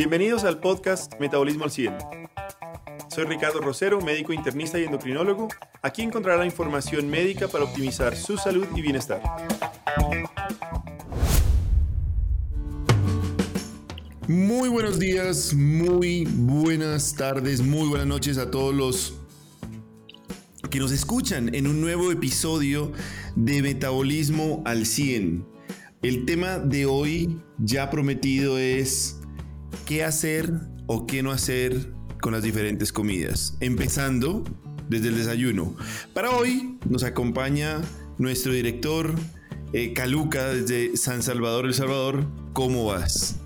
Bienvenidos al podcast Metabolismo al 100. Soy Ricardo Rosero, médico internista y endocrinólogo. Aquí encontrará información médica para optimizar su salud y bienestar. Muy buenos días, muy buenas tardes, muy buenas noches a todos los que nos escuchan en un nuevo episodio de Metabolismo al 100. El tema de hoy ya prometido es qué hacer o qué no hacer con las diferentes comidas, empezando desde el desayuno. Para hoy nos acompaña nuestro director eh, Caluca desde San Salvador, El Salvador. ¿Cómo vas?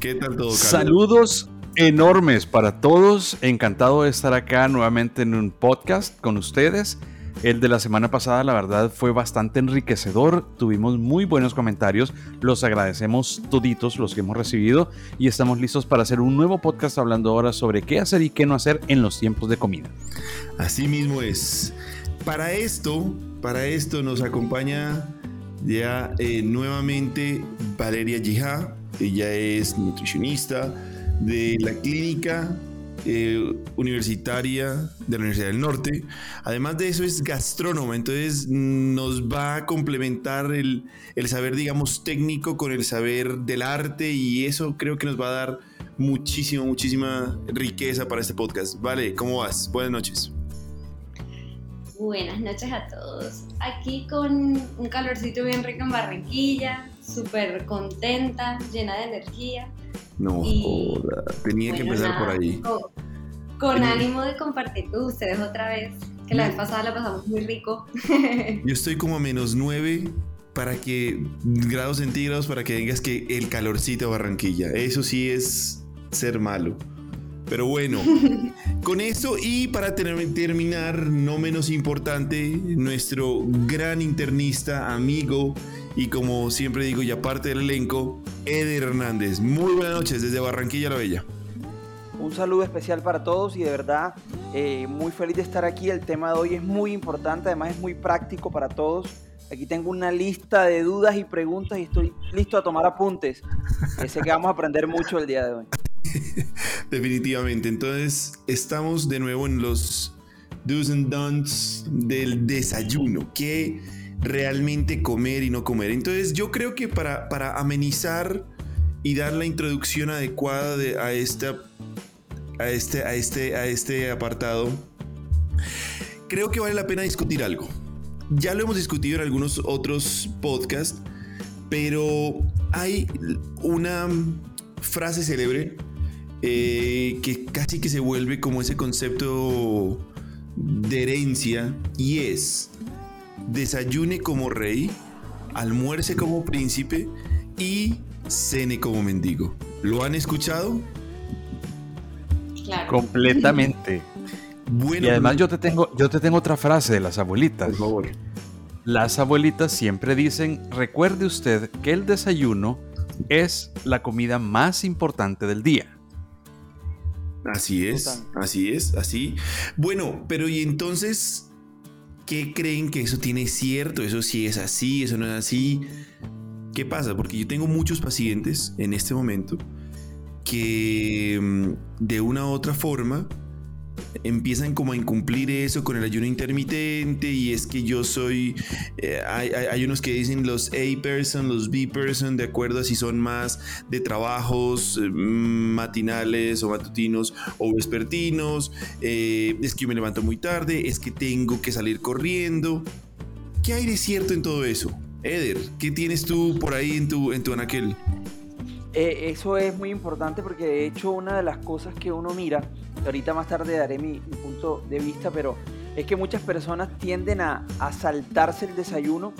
¿Qué tal todo? Saludos enormes para todos. Encantado de estar acá nuevamente en un podcast con ustedes. El de la semana pasada, la verdad, fue bastante enriquecedor. Tuvimos muy buenos comentarios. Los agradecemos toditos los que hemos recibido y estamos listos para hacer un nuevo podcast hablando ahora sobre qué hacer y qué no hacer en los tiempos de comida. Así mismo es. Para esto, para esto nos acompaña ya eh, nuevamente Valeria Yija. Ella es nutricionista de la clínica eh, universitaria de la Universidad del Norte. Además de eso es gastrónoma, entonces nos va a complementar el, el saber, digamos, técnico con el saber del arte y eso creo que nos va a dar muchísima, muchísima riqueza para este podcast. Vale, ¿cómo vas? Buenas noches. Buenas noches a todos. Aquí con un calorcito bien rico en Barranquilla, súper contenta, llena de energía. No joda, tenía que empezar por ahí. Con, ánimo de compartir con ustedes otra vez, que la vez pasada la pasamos muy rico. Yo estoy como a menos 9 para que grados centígrados para que vengas que el calorcito Barranquilla. Eso sí es ser malo. Pero bueno, con eso y para terminar, no menos importante, nuestro gran internista, amigo y como siempre digo, ya parte del elenco, Eder Hernández. Muy buenas noches desde Barranquilla la Bella. Un saludo especial para todos y de verdad eh, muy feliz de estar aquí. El tema de hoy es muy importante, además es muy práctico para todos. Aquí tengo una lista de dudas y preguntas y estoy listo a tomar apuntes. Sé que vamos a aprender mucho el día de hoy. Definitivamente. Entonces, estamos de nuevo en los do's and don'ts del desayuno. ¿Qué realmente comer y no comer. Entonces yo creo que para, para amenizar y dar la introducción adecuada a, esta, a, este, a, este, a este apartado, creo que vale la pena discutir algo. Ya lo hemos discutido en algunos otros podcasts, pero hay una frase célebre eh, que casi que se vuelve como ese concepto de herencia y es desayune como rey, almuerce como príncipe y cene como mendigo. ¿Lo han escuchado? Claro. Completamente. Bueno, y además yo te tengo, yo te tengo otra frase de las abuelitas. Por favor. Las abuelitas siempre dicen, recuerde usted que el desayuno es la comida más importante del día. Así es, así es, así. Bueno, pero y entonces, qué creen que eso tiene cierto, eso sí es así, eso no es así. ¿Qué pasa? Porque yo tengo muchos pacientes en este momento que mm, de una u otra forma empiezan como a incumplir eso con el ayuno intermitente y es que yo soy, eh, hay, unos que dicen los A-person, los B-person, de acuerdo a si son más de trabajos eh, matinales o matutinos o vespertinos, eh, es que yo me levanto muy tarde, es que tengo que salir corriendo. ¿Qué hay de cierto en todo eso? Eder, ¿qué tienes tú por ahí en tu, en tu anaquel? Eso es muy importante porque de hecho una de las cosas que uno mira ahorita más tarde daré mi, punto de vista, pero es que muchas personas tienden a, saltarse el desayuno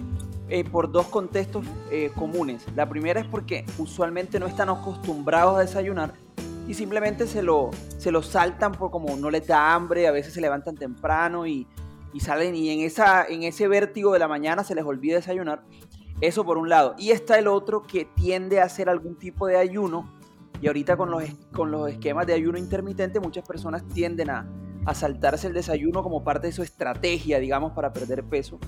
eh, por dos contextos eh, comunes. La primera es porque usualmente no están acostumbrados a desayunar y simplemente se lo, se lo saltan por como no les da hambre, a veces se levantan temprano y, y salen y en, esa, en ese vértigo de la mañana se les olvida desayunar. Eso por un lado. Y está el otro que tiende a hacer algún tipo de ayuno y ahorita con los, con los esquemas de ayuno intermitente muchas personas tienden a, a saltarse el desayuno como parte de su estrategia, digamos, para perder peso.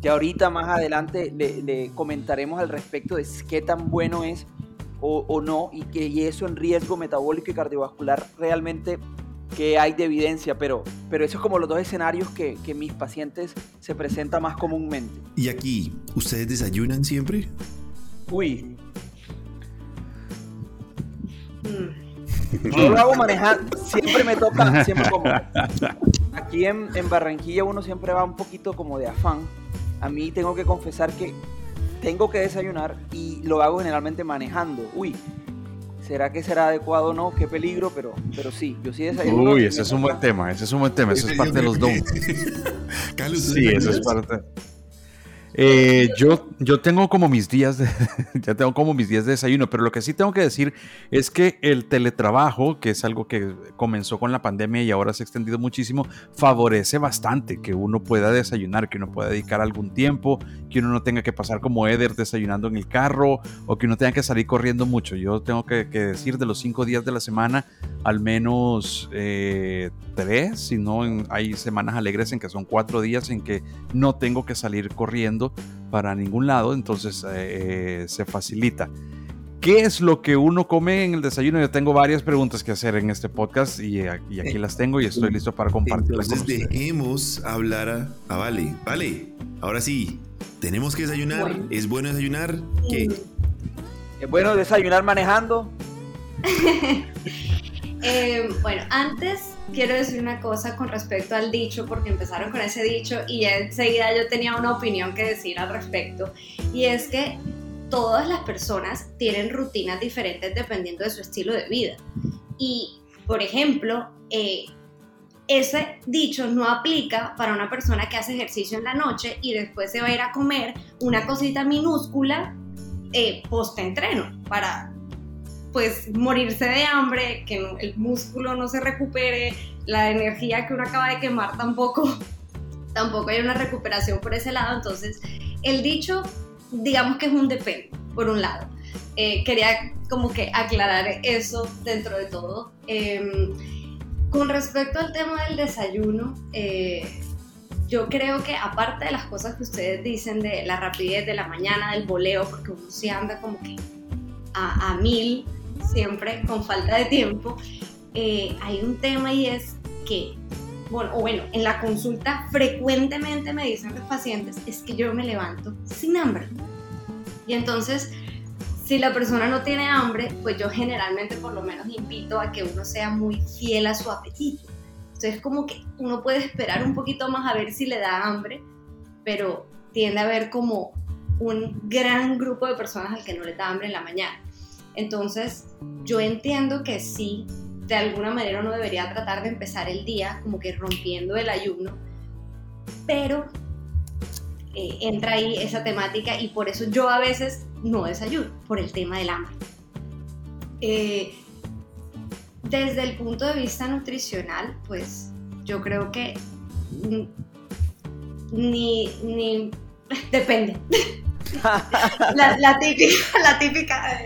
Que ahorita más adelante le, comentaremos al respecto de qué tan bueno es o, no, y que y eso en riesgo metabólico y cardiovascular realmente que hay de evidencia, pero, pero eso es como los dos escenarios que, que mis pacientes se presentan más comúnmente. Y aquí, ¿ustedes desayunan siempre? Uy. Mm. Yo lo hago manejando, siempre me toca, siempre como. Aquí en, en Barranquilla uno siempre va un poquito como de afán. A mí tengo que confesar que tengo que desayunar y lo hago generalmente manejando. Uy, ¿será que será adecuado o no? Qué peligro, pero, pero sí, yo sí desayuno. Uy, ese es un buen tema, ese es un buen tema, eso es parte de los dos. sí, eso es parte. Eh, yo, yo tengo como mis días de, ya tengo como mis días de desayuno, pero lo que sí tengo que decir es que el teletrabajo, que es algo que comenzó con la pandemia y ahora se ha extendido muchísimo, favorece bastante que uno pueda desayunar, que uno pueda dedicar algún tiempo, que uno no tenga que pasar como Eder desayunando en el carro o que uno tenga que salir corriendo mucho. Yo tengo que, decir de los cinco días de la semana, al menos eh, tres, si no hay semanas alegres en que son cuatro días en que no tengo que salir corriendo para ningún lado, entonces eh, eh, se facilita. ¿Qué es lo que uno come en el desayuno? Yo tengo varias preguntas que hacer en este podcast y, eh, aquí las tengo y estoy listo para compartirlas. Entonces dejemos hablar a, Vale. Vale, ahora sí, tenemos que desayunar. ¿Es bueno desayunar? ¿Qué? ¿Es bueno desayunar manejando? bueno, antes quiero decir una cosa con respecto al dicho, porque empezaron con ese dicho y enseguida yo tenía una opinión que decir al respecto, y es que todas las personas tienen rutinas diferentes dependiendo de su estilo de vida. Y, por ejemplo, eh, ese dicho no aplica para una persona que hace ejercicio en la noche y después se va a ir a comer una cosita minúscula eh, post-entreno para pues morirse de hambre, que el músculo no se recupere, la energía que uno acaba de quemar tampoco, tampoco hay una recuperación por ese lado. Entonces, el dicho, digamos que es un depende, por un lado. Eh, quería como que aclarar eso dentro de todo. Em, con respecto al tema del desayuno, eh, yo creo que aparte de las cosas que ustedes dicen de la rapidez de la mañana, del voleo, porque uno sí anda como que a mil, siempre con falta de tiempo, eh, hay un tema y es que, bueno, o bueno, en la consulta frecuentemente me dicen los pacientes, es que yo me levanto sin hambre. Y entonces, si la persona no tiene hambre, pues yo generalmente por lo menos invito a que uno sea muy fiel a su apetito. Entonces, como que uno puede esperar un poquito más a ver si le da hambre, pero tiende a haber como un gran grupo de personas al que no le da hambre en la mañana. Entonces, yo entiendo que sí, de alguna manera uno debería tratar de empezar el día como que rompiendo el ayuno, pero eh, entra ahí esa temática y por eso yo a veces no desayuno, por el tema del hambre. Eh, desde el punto de vista nutricional, pues yo creo que ni, ni depende. la, típica, la típica,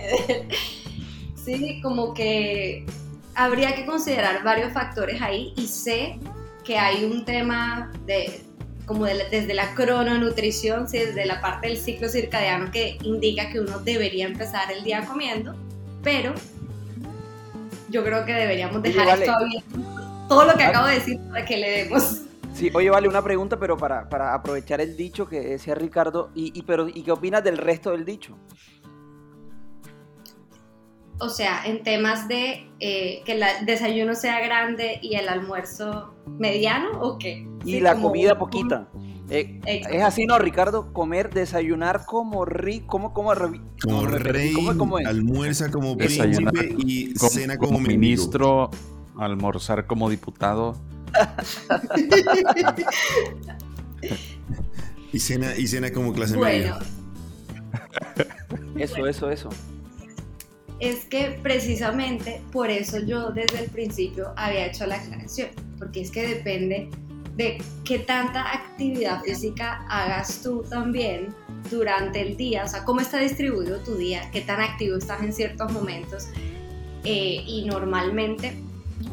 sí, como que habría que considerar varios factores ahí y sé que hay un tema de como desde la crononutrición, desde la parte del ciclo circadiano que indica que uno debería empezar el día comiendo, pero yo creo que deberíamos dejar esto abierto. Todo lo que ah. acabo de decir para que le demos Sí, oye, vale, una pregunta, pero para, para aprovechar el dicho que decía Ricardo, y, pero, ¿y qué opinas del resto del dicho? O sea, en temas de eh, que el desayuno sea grande y el almuerzo mediano, ¿o qué? Y la comida poquita. Eh, es así, ¿no, Ricardo? Comer, desayunar como rey, como, como, como rey, como, almuerza como príncipe y cena como ministro, almorzar como diputado y, cena, y cena como clase media. Eso, eso, eso. Es que precisamente por eso yo desde el principio había hecho la aclaración, porque es que depende de qué tanta actividad física hagas tú también durante el día, o sea, cómo está distribuido tu día, qué tan activo estás en ciertos momentos. Eh, y normalmente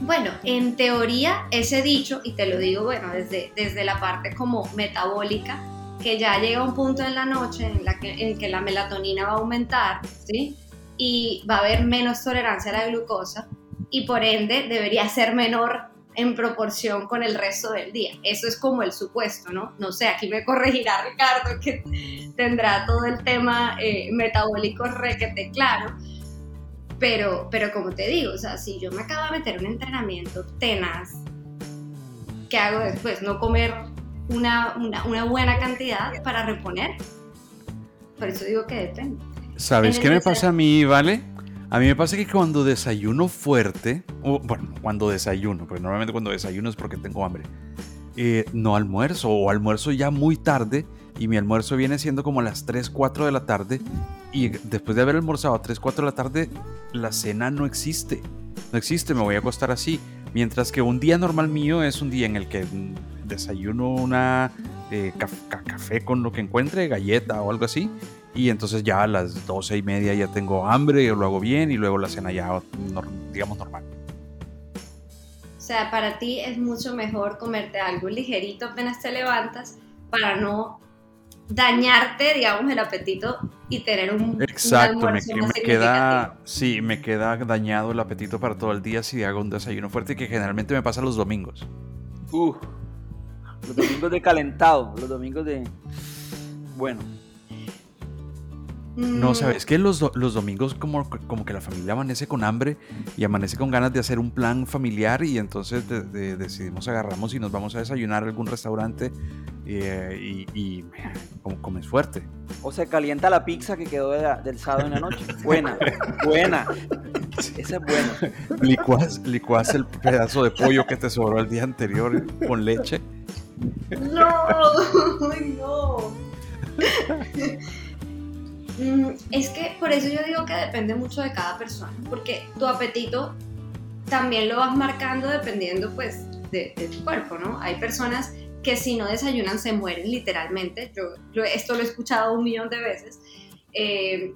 bueno, en teoría ese dicho, y te lo digo, bueno, desde, desde la parte como metabólica, que ya llega un punto en la noche en, la que, que la melatonina va a aumentar, ¿sí? y va a haber menos tolerancia a la glucosa y por ende debería ser menor en proporción con el resto del día. Eso es como el supuesto, ¿no? No sé, aquí me corregirá Ricardo que tendrá todo el tema eh, metabólico requete claro. Pero, pero como te digo, o sea, si yo me acabo de meter un entrenamiento tenaz, ¿qué hago después? No comer una, una, buena cantidad para reponer. Por eso digo que depende. ¿Sabes qué me pasa a mí, Vale? A mí me pasa que cuando desayuno fuerte, o, bueno, cuando desayuno, porque normalmente cuando desayuno es porque tengo hambre, eh, no almuerzo o almuerzo ya muy tarde y mi almuerzo viene siendo como a las 3, 4 de la tarde y después de haber almorzado a 3, 4 de la tarde, la cena no existe. No existe, me voy a acostar así. Mientras que un día normal mío es un día en el que desayuno una eh, café con lo que encuentre, galleta o algo así, y entonces ya a las doce y media ya tengo hambre, y lo hago bien y luego la cena ya, digamos, normal. O sea, para ti es mucho mejor comerte algo ligerito apenas te levantas para no dañarte, digamos, el apetito y tener un, Exacto, me, queda, sí, me queda dañado el apetito para todo el día si hago un desayuno fuerte que generalmente me pasa los domingos. Uh, los domingos de calentado, los domingos de... Bueno, no, mm. sabes que los, los domingos como, como que la familia amanece con hambre y amanece con ganas de hacer un plan familiar y entonces decidimos agarramos y nos vamos a desayunar a algún restaurante eh, y, y, comes fuerte. O se calienta la pizza que quedó del sábado en la noche. Buena, buena. Esa es buena. Licuas, licuas el pedazo de pollo que te sobró el día anterior con leche. No, no. Mm, es que por eso yo digo que depende mucho de cada persona, porque tu apetito también lo vas marcando dependiendo pues de, tu cuerpo, ¿no? Hay personas que si no desayunan se mueren literalmente, yo, esto lo he escuchado un millón de veces, eh,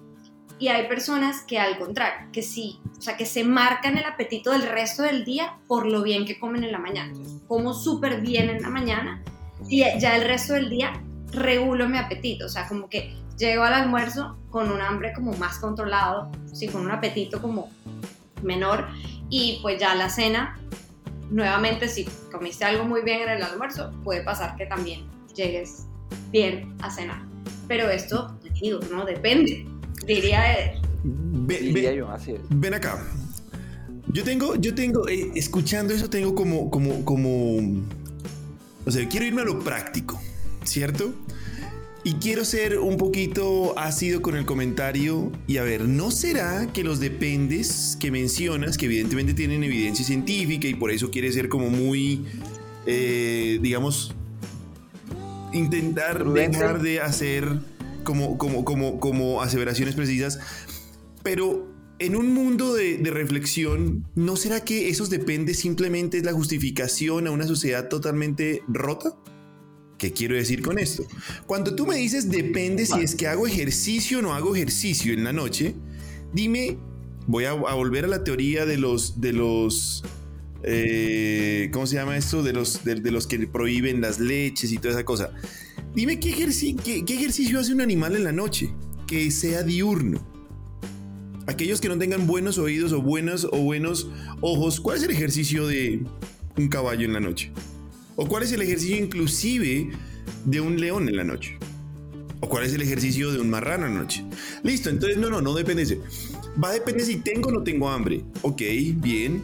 y hay personas que al contrario, que sí, o sea, que se marcan el apetito del resto del día por lo bien que comen en la mañana. como súper bien en la mañana y ya el resto del día regulo mi apetito, o sea, como que llego al almuerzo con un hambre como más controlado, sí, con un apetito como menor y pues ya la cena, nuevamente si comiste algo muy bien en el almuerzo, puede pasar que también llegues bien a cenar. Pero esto, digo, no depende, diría, ven, yo, así Ven acá. Yo tengo, yo tengo, eh, escuchando eso tengo como, como, como, o sea, quiero irme a lo práctico, ¿cierto? Y quiero ser un poquito ácido con el comentario y a ver, ¿no será que los dependes que mencionas, que evidentemente tienen evidencia científica y por eso quiere ser como muy, eh, digamos, intentar dejar de hacer como, como, como, como aseveraciones precisas, pero en un mundo de, de, reflexión, ¿no será que esos dependes simplemente es la justificación a una sociedad totalmente rota? ¿Qué quiero decir con esto? Cuando tú me dices depende si es que hago ejercicio o no hago ejercicio en la noche, dime, voy a, volver a la teoría de los, de los, eh, ¿cómo se llama esto? De los, de, los que prohíben las leches y toda esa cosa. Dime qué, qué, qué ejercicio hace un animal en la noche, que sea diurno. Aquellos que no tengan buenos oídos o buenos o buenos ojos, ¿cuál es el ejercicio de un caballo en la noche? ¿O cuál es el ejercicio inclusive de un león en la noche? ¿O cuál es el ejercicio de un marrano en la noche? Listo, entonces no, no, no depende. Va a depender si tengo o no tengo hambre. Ok, bien.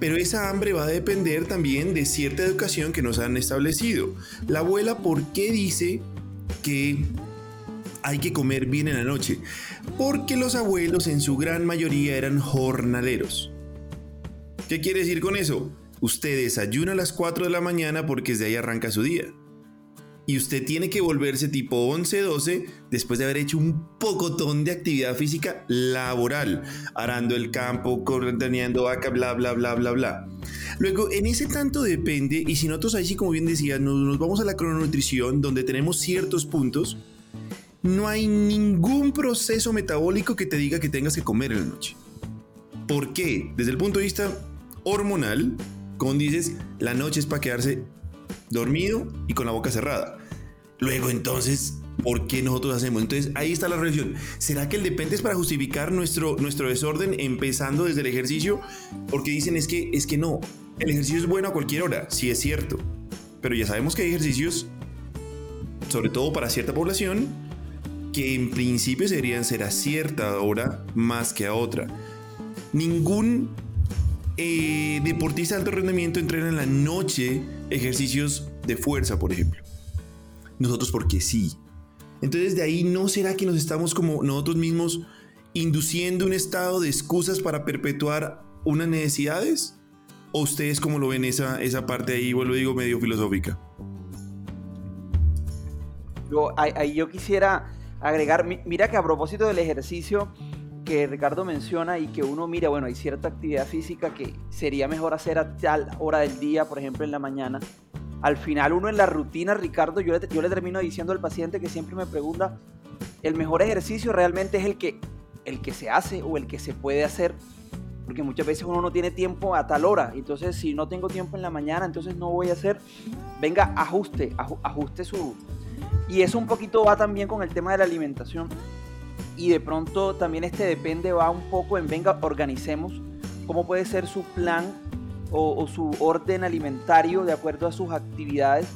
Pero esa hambre va a depender también de cierta educación que nos han establecido. La abuela, ¿por qué dice que hay que comer bien en la noche? Porque los abuelos en su gran mayoría eran jornaleros. ¿Qué quiere decir con eso? Usted desayuna a las 4 de la mañana porque desde ahí arranca su día. Y usted tiene que volverse tipo 11, 12 después de haber hecho un pocotón de actividad física laboral, arando el campo, teniendo vaca, bla, bla, bla, bla, bla. Luego, en ese tanto depende, y si nosotros ahí sí, como bien decía, nos, nos vamos a la crononutrición, donde tenemos ciertos puntos, no hay ningún proceso metabólico que te diga que tengas que comer en la noche. ¿Por qué? Desde el punto de vista hormonal, como dices, la noche es para quedarse dormido y con la boca cerrada. Luego entonces, por qué nosotros hacemos. Entonces ahí está la reflexión. ¿Será que el depende es para justificar nuestro, nuestro desorden empezando desde el ejercicio? Porque dicen es que, es que no, el ejercicio es bueno a cualquier hora, sí es cierto. Pero ya sabemos que hay ejercicios, sobre todo para cierta población, que en principio deberían ser a cierta hora más que a otra. Ningún eh, deportista de alto rendimiento entrena en la noche ejercicios de fuerza, por ejemplo. Nosotros porque sí. Entonces de ahí no será que nos estamos como nosotros mismos induciendo un estado de excusas para perpetuar unas necesidades? ¿O ustedes cómo lo ven esa, esa parte ahí, vuelvo digo, medio filosófica? Ahí, yo quisiera agregar, mira que a propósito del ejercicio que Ricardo menciona y que uno mira, bueno, hay cierta actividad física que sería mejor hacer a tal hora del día, por ejemplo en la mañana, al final uno en la rutina, Ricardo, yo le, yo le termino diciendo al paciente que siempre me pregunta, el mejor ejercicio realmente es el que, el que se hace o el que se puede hacer, porque muchas veces uno no tiene tiempo a tal hora, entonces si no tengo tiempo en la mañana, entonces no voy a hacer, venga, ajuste, ajuste su... Y eso un poquito va también con el tema de la alimentación. Y de pronto también este depende, va un poco en, venga, organicemos cómo puede ser su plan o, su orden alimentario de acuerdo a sus actividades.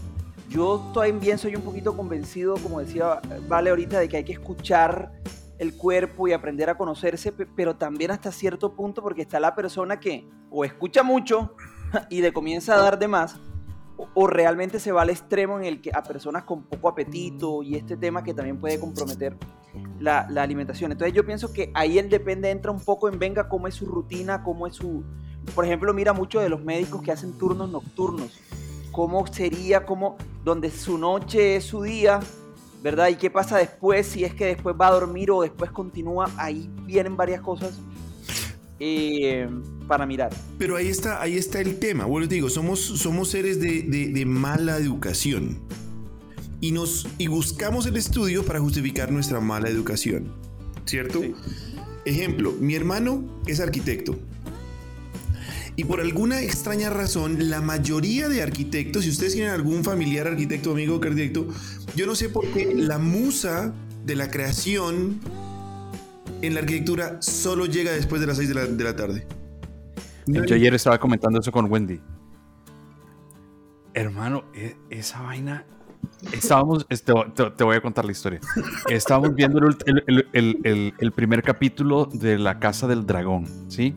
Yo también soy un poquito convencido, como decía Vale ahorita, de que hay que escuchar el cuerpo y aprender a conocerse, pero también hasta cierto punto porque está la persona que o escucha mucho y le comienza a dar de más, o realmente se va al extremo en el que a personas con poco apetito y este tema que también puede comprometer la, la, alimentación. Entonces yo pienso que ahí el depende entra un poco en venga cómo es su rutina, cómo es su, por ejemplo, mira mucho de los médicos que hacen turnos nocturnos. ¿Cómo sería, cómo, donde su noche es su día, ¿verdad? ¿Y qué pasa después? Si es que después va a dormir o después continúa, ahí vienen varias cosas eh, para mirar. Pero ahí está, ahí está el tema. Bueno, digo, somos, somos seres de, mala educación. Y, nos, y buscamos el estudio para justificar nuestra mala educación. ¿Cierto? Ejemplo, mi hermano es arquitecto. Y por alguna extraña razón, la mayoría de arquitectos, si ustedes tienen algún familiar arquitecto, amigo arquitecto, yo no sé por qué la musa de la creación en la arquitectura solo llega después de las 6 de la, tarde. Yo ayer estaba comentando eso con Wendy. Hermano, e, esa vaina. Estábamos, te, te, voy a contar la historia. Estábamos viendo el, primer capítulo de La Casa del Dragón, ¿sí?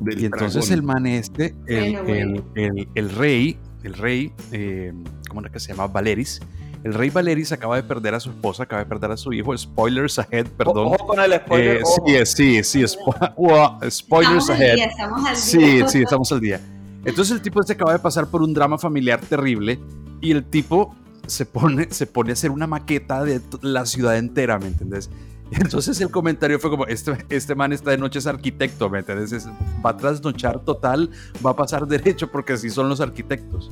y entonces el man este, el, rey, el rey, eh, ¿cómo era que se llama? Valeris. El rey Valeris acaba de perder a su esposa, acaba de perder a su hijo. Spoilers ahead, perdón. Ojo con el spoiler. Eh, sí, sí, sí. spoilers ahead. estamos al día. Sí, sí, estamos al día. Entonces el tipo este acaba de pasar por un drama familiar terrible y el tipo se pone, se pone a hacer una maqueta de la ciudad entera, ¿me entendés? Entonces el comentario fue como, este, este man está de noche es arquitecto, ¿me entiendes? va a trasnochar total, va a pasar derecho porque así son los arquitectos.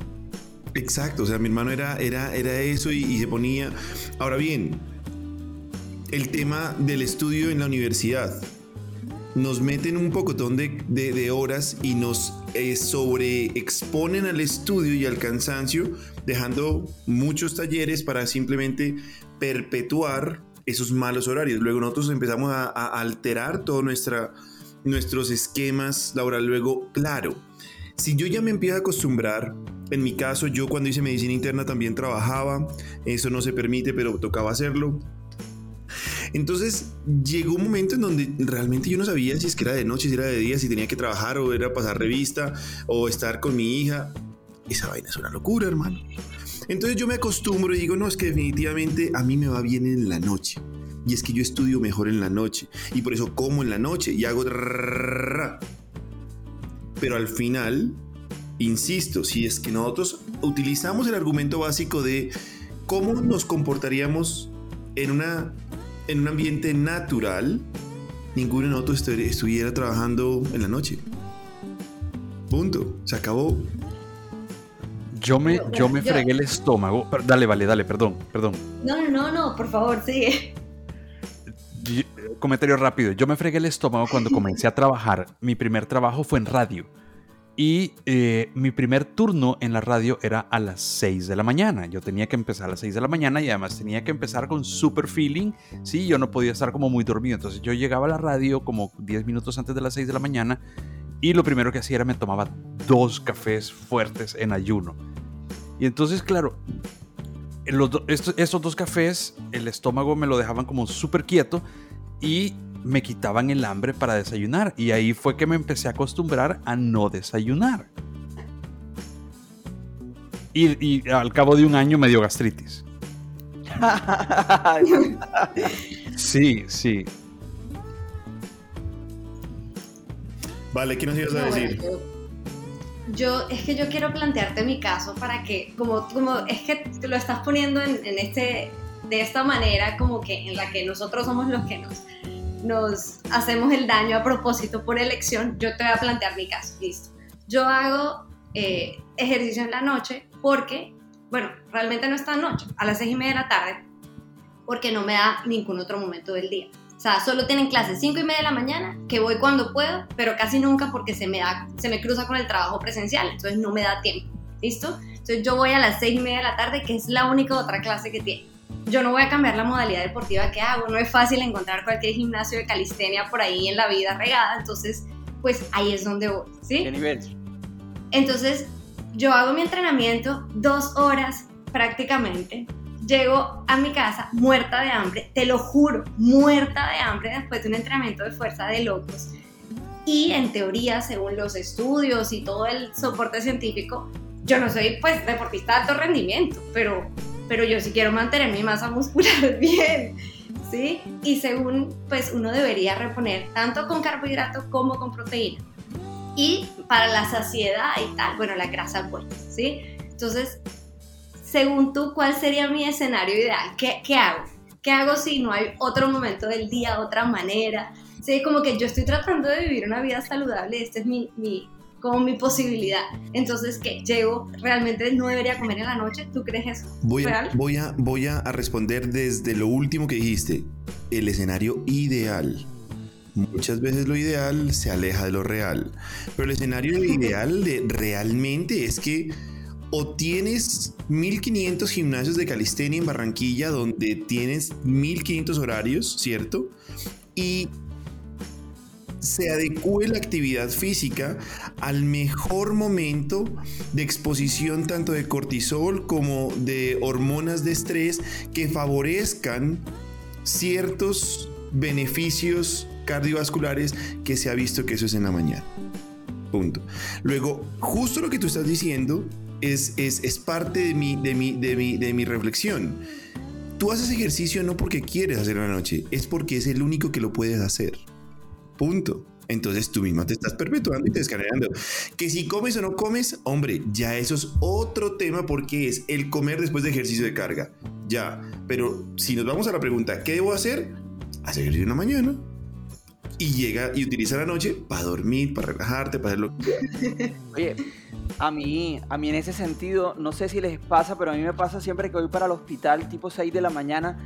Exacto, o sea, mi hermano era, era, era eso y, se ponía... Ahora bien, el tema del estudio en la universidad. Nos meten un pocotón de, de, horas y nos eh, sobreexponen al estudio y al cansancio, dejando muchos talleres para simplemente perpetuar esos malos horarios. Luego nosotros empezamos a, alterar todos nuestros esquemas laborales. Luego, claro, si yo ya me empiezo a acostumbrar, en mi caso, yo cuando hice medicina interna también trabajaba, eso no se permite, pero tocaba hacerlo. Entonces llegó un momento en donde realmente yo no sabía si es que era de noche, si era de día, si tenía que trabajar o era pasar revista o estar con mi hija. Esa vaina es una locura, hermano. Entonces yo me acostumbro y digo, no, es que definitivamente a mí me va bien en la noche. Y es que yo estudio mejor en la noche. Y por eso como en la noche y hago... Pero al final, insisto, si es que nosotros utilizamos el argumento básico de cómo nos comportaríamos en, una, en un ambiente natural, ninguno de nosotros estuviera trabajando en la noche. Punto. Se acabó. Yo me, yo me fregué el estómago. Dale, vale, dale, perdón, perdón. No, no, no, no, por favor, sigue. Comentario rápido. Yo me fregué el estómago cuando comencé a trabajar. Mi primer trabajo fue en radio. Y eh, mi primer turno en la radio era a las 6 de la mañana. Yo tenía que empezar a las 6 de la mañana y además tenía que empezar con super feeling. Sí, yo no podía estar como muy dormido. Entonces yo llegaba a la radio como 10 minutos antes de las 6 de la mañana y lo primero que hacía era me tomaba dos cafés fuertes en ayuno. Y entonces, claro, estos, estos dos cafés, el estómago me lo dejaban como súper quieto y me quitaban el hambre para desayunar y ahí fue que me empecé a acostumbrar a no desayunar. Y, al cabo de un año me dio gastritis. sí, sí. Vale, ¿qué nos ibas a decir? yo, es que yo quiero plantearte mi caso para que, como, como es que te lo estás poniendo en, en este, de esta manera, como que en la que nosotros somos los que nos nos hacemos el daño a propósito por elección, yo te voy a plantear mi caso. Listo. Yo hago eh, ejercicio en la noche porque, bueno, realmente no está noche, a las seis y media de la tarde, porque no me da ningún otro momento del día. O sea, solo tienen clases cinco y media de la mañana, que voy cuando puedo, pero casi nunca porque se me, da, se me cruza con el trabajo presencial, entonces no me da tiempo. ¿Listo? Entonces yo voy a las seis y media de la tarde, que es la única otra clase que tiene yo no voy a cambiar la modalidad deportiva que hago, no es fácil encontrar cualquier gimnasio de calistenia por ahí en la vida regada, entonces pues ahí es donde voy, ¿sí? ¿Qué nivel? Entonces yo hago mi entrenamiento dos horas prácticamente, llego a mi casa muerta de hambre, te lo juro, muerta de hambre después de un entrenamiento de fuerza de locos. Y en teoría, según los estudios y todo el soporte científico, yo no soy pues deportista de alto rendimiento, pero pero yo sí quiero mantener mi masa muscular bien, ¿sí? Y según, pues uno debería reponer tanto con carbohidratos como con proteína. Y para la saciedad y tal, bueno, la grasa buena, ¿sí? Entonces, según tú, ¿cuál sería mi escenario ideal? ¿Qué, qué hago? ¿Qué hago si no hay otro momento del día, otra manera? Sí, como que yo estoy tratando de vivir una vida saludable, este es mi, mi, como mi posibilidad. Entonces, que llego, realmente no debería comer en la noche. ¿Tú crees eso? Voy, voy, a, voy a responder desde lo último que dijiste, el escenario ideal. Muchas veces lo ideal se aleja de lo real, pero el escenario ideal de realmente es que o tienes 1500 gimnasios de calistenia en Barranquilla donde tienes 1500 horarios, ¿cierto? Y se adecue la actividad física al mejor momento de exposición tanto de cortisol como de hormonas de estrés que favorezcan ciertos beneficios cardiovasculares que se ha visto que eso es en la mañana. Punto. Luego, justo lo que tú estás diciendo es, es, parte de mi, de, mi, de, mi, de mi reflexión. Tú haces ejercicio no porque quieres hacer la noche, es porque es el único que lo puedes hacer. Punto. Entonces tú mismo te estás perpetuando y te descargando. Que si comes o no comes, hombre, ya eso es otro tema porque es el comer después de ejercicio de carga. Ya, pero si nos vamos a la pregunta, ¿qué debo hacer? Hacer ejercicio en la mañana. Y llega y utiliza la noche para dormir, para relajarte, para hacerlo. Oye, a mí, a mí en ese sentido, no sé si les pasa, pero a mí me pasa siempre que voy para el hospital tipo 6 de la mañana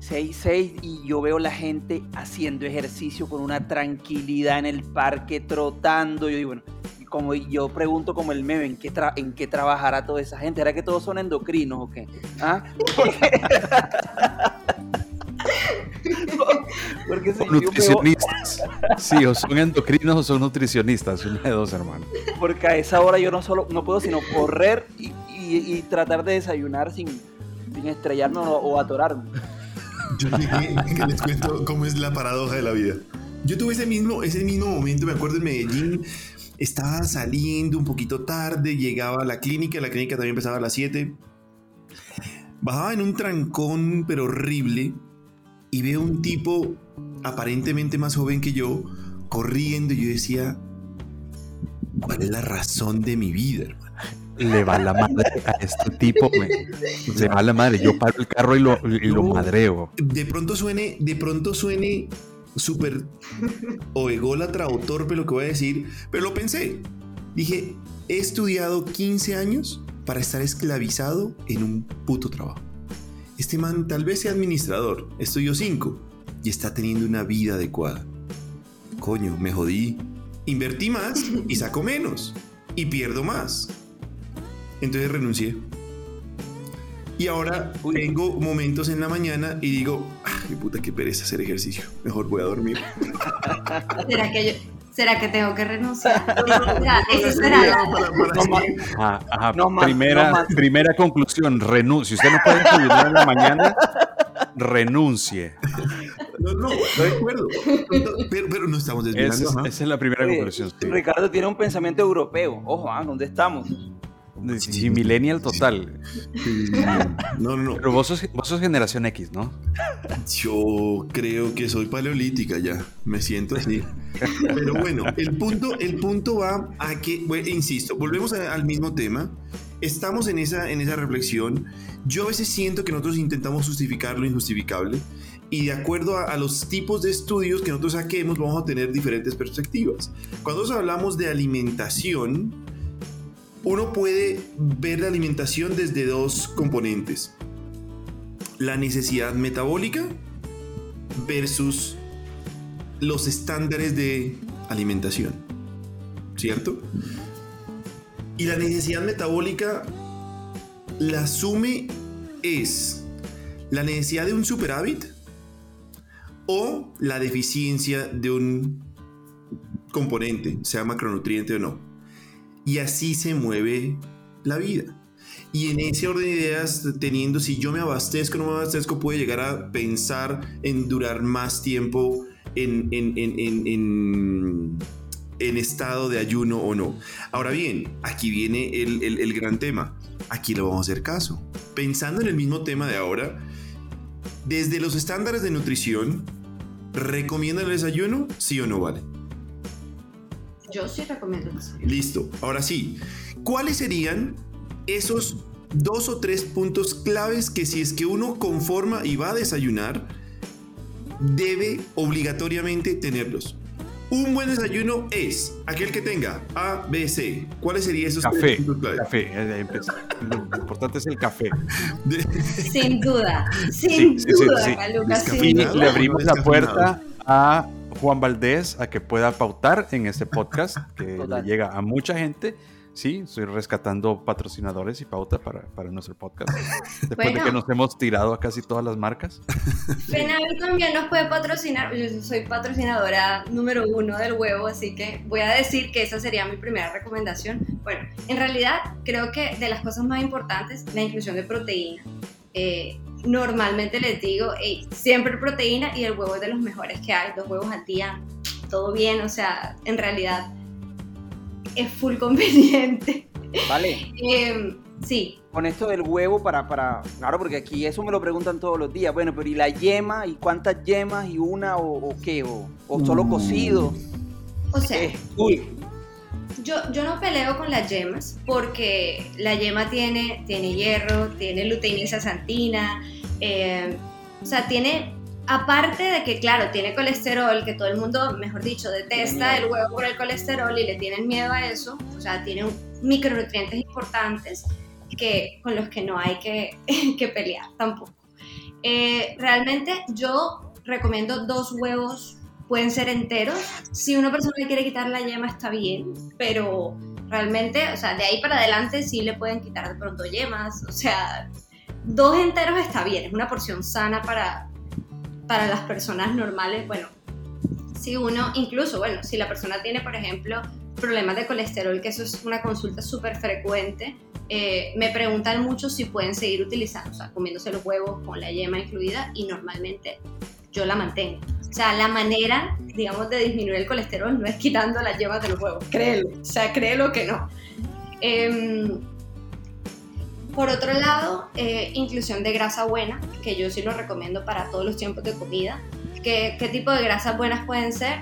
6, 6 y yo veo la gente haciendo ejercicio con una tranquilidad en el parque, trotando. Yo digo, bueno, como yo pregunto como el meme, ¿en qué, ¿en qué trabajará toda esa gente? ¿Era que todos son endocrinos o qué? ¿Ah? Porque nutricionistas. Sí, o son endocrinos o son nutricionistas, una de dos, hermano. Porque a esa hora yo no solo no puedo sino correr y, y, tratar de desayunar sin, sin estrellarme o, o atorarme. Yo les cuento cómo es la paradoja de la vida. Yo tuve ese mismo, ese mismo momento, me acuerdo en Medellín, estaba saliendo un poquito tarde, llegaba a la clínica, la clínica también empezaba a las 7. Bajaba en un trancón, pero horrible, y veo un tipo aparentemente más joven que yo, corriendo, y yo decía, ¿cuál es la razón de mi vida, hermano? Le va la madre a este tipo, Se va la madre. Yo paro el carro y lo, y lo madreo. De pronto suene, de pronto suene súper o ególatra o torpe lo que voy a decir, pero lo pensé. Dije, he estudiado 15 años para estar esclavizado en un puto trabajo. Este man tal vez sea administrador, estudió 5 y está teniendo una vida adecuada. Coño, me jodí. Invertí más y saco menos. y pierdo más. Entonces renuncié. Y ahora tengo momentos en la mañana y digo, ay, puta, qué pereza hacer ejercicio. Mejor voy a dormir. ¿Será que yo, ¿Será que tengo que renunciar? primera, primera conclusión, renuncie. Si usted no puede estudiar en la mañana, renuncie. No, no, estoy de acuerdo. Pero, no estamos desviando. esa es la primera conclusión. Ricardo tiene un pensamiento europeo. Ojo, ¿ah? ¿dónde estamos? Sí, millennial total. No, no, no. Pero vos sos, vos sos, generación X, ¿no? Yo creo que soy paleolítica ya. Me siento así. Pero bueno, el punto, el punto va a que, insisto, volvemos al mismo tema. Estamos en esa, en esa reflexión. Yo a veces siento que nosotros intentamos justificar lo injustificable y de acuerdo a, a, los tipos de estudios que nosotros saquemos vamos a tener diferentes perspectivas. Cuando hablamos de alimentación, uno puede ver la alimentación desde dos componentes. La necesidad metabólica versus los estándares de alimentación. ¿Cierto? Y la necesidad metabólica la asume es la necesidad de un superávit o la deficiencia de un componente, sea macronutriente o no. Y así se mueve la vida. Y en ese orden de ideas, teniendo si yo me abastezco o no me abastezco, puede llegar a pensar en durar más tiempo en, en, en, en estado de ayuno o no. Ahora bien, aquí viene el, el, gran tema. Aquí lo vamos a hacer caso. Pensando en el mismo tema de ahora, desde los estándares de nutrición, ¿recomienda el desayuno? ¿Sí o no vale? Yo sí recomiendo Listo. Ahora sí. ¿Cuáles serían esos dos o tres puntos claves que si es que uno conforma y va a desayunar, debe obligatoriamente tenerlos? Un buen desayuno es aquel que tenga A, B, C. ¿Cuáles serían esos café, puntos claves? Café, Lo importante es el café. Sin duda, sin duda, Lucas. Y le abrimos la puerta a Juan Valdés a que pueda pautar en este podcast que le llega a mucha gente. Sí, estoy rescatando patrocinadores y pauta para, para nuestro podcast. Después de que nos hemos tirado a casi todas las marcas. Fenabel también nos puede patrocinar. Yo soy patrocinadora número uno del huevo, así que voy a decir que esa sería mi primera recomendación. Bueno, en realidad creo que de las cosas más importantes, la inclusión de proteína. Eh, normalmente les digo, siempre proteína y el huevo es de los mejores que hay, dos huevos al día, todo bien, o sea, en realidad es full conveniente. Vale. Em, sí. Con esto del huevo para, para, claro, porque aquí eso me lo preguntan todos los días, bueno, pero ¿y la yema? ¿Y cuántas yemas? ¿Y una o, qué? O, solo mm. cocido? O sea, yo, yo no peleo con las yemas porque la yema tiene, tiene hierro, tiene luteína y eh, o sea, tiene, aparte de que, claro, tiene colesterol, que todo el mundo, mejor dicho, detesta el huevo por el colesterol y le tienen miedo a eso, o sea, tiene micronutrientes importantes que, con los que no hay que, que pelear tampoco. Eh, realmente yo recomiendo dos huevos pueden ser enteros. Si una persona le quiere quitar la yema está bien, pero realmente, o sea, de ahí para adelante sí le pueden quitar de pronto yemas, o sea, dos enteros está bien, es una porción sana para, para las personas normales, bueno, si uno, incluso, bueno, si la persona tiene, por ejemplo, problemas de colesterol, que eso es una consulta súper frecuente, eh, me preguntan mucho si pueden seguir utilizando, o sea, comiéndose los huevos con la yema incluida y normalmente yo la mantengo. O sea, la manera, digamos, de disminuir el colesterol no es quitando las yemas de los huevos, créelo, o sea, créelo que no. Em, por otro lado, eh, inclusión de grasa buena, que yo sí lo recomiendo para todos los tiempos de comida. ¿Qué, qué tipo de grasas buenas pueden ser?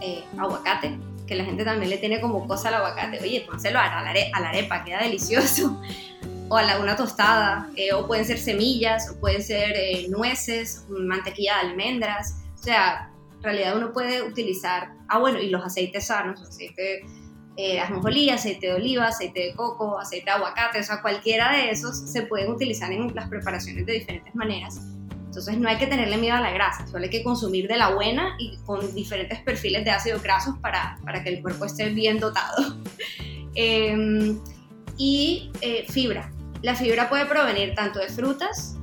Eh, aguacate, que la gente también le tiene como cosa al aguacate. Oye, pónselo a la, a la arepa, queda delicioso o a la, una tostada, eh, o pueden ser semillas, o pueden ser eh, nueces, mantequilla de almendras, o sea, en realidad uno puede utilizar, ah bueno, y los aceites sanos, aceite eh, ajonjolí, aceite de oliva, aceite de coco, aceite de aguacate, o sea, cualquiera de esos se pueden utilizar en las preparaciones de diferentes maneras. Entonces no hay que tenerle miedo a la grasa, solo hay que consumir de la buena y con diferentes perfiles de ácidos grasos para, para que el cuerpo esté bien dotado. Em, y eh, fibra. La fibra puede provenir tanto de frutas,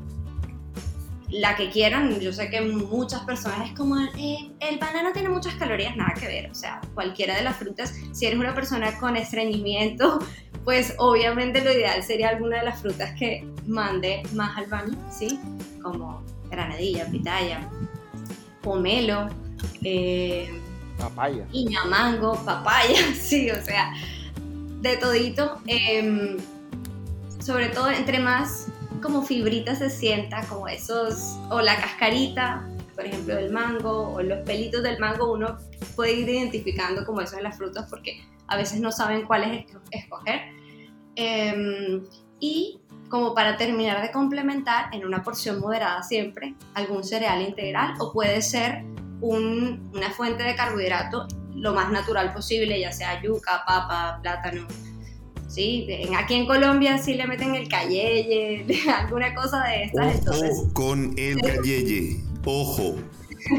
la que quieran. Yo sé que muchas personas es como, eh, el banano tiene muchas calorías, nada que ver. O sea, cualquiera de las frutas, si eres una persona con estreñimiento, pues obviamente lo ideal sería alguna de las frutas que mande más al baño, ¿sí? Como granadilla, pitaya, pomelo, eh, papaya. Iñamango, papaya, sí, o sea, de todito. Em, sobre todo, entre más como fibrita se sienta, como esos, o la cascarita, por ejemplo, del mango, o los pelitos del mango, uno puede ir identificando como eso en las frutas porque a veces no saben cuáles escoger. Em, y como para terminar de complementar en una porción moderada siempre, algún cereal integral o puede ser una fuente de carbohidrato lo más natural posible, ya sea yuca, papa, plátano. ¿Sí? Aquí en Colombia sí le meten el cayeye, alguna cosa de estas. Ojo con el cayeye, ojo.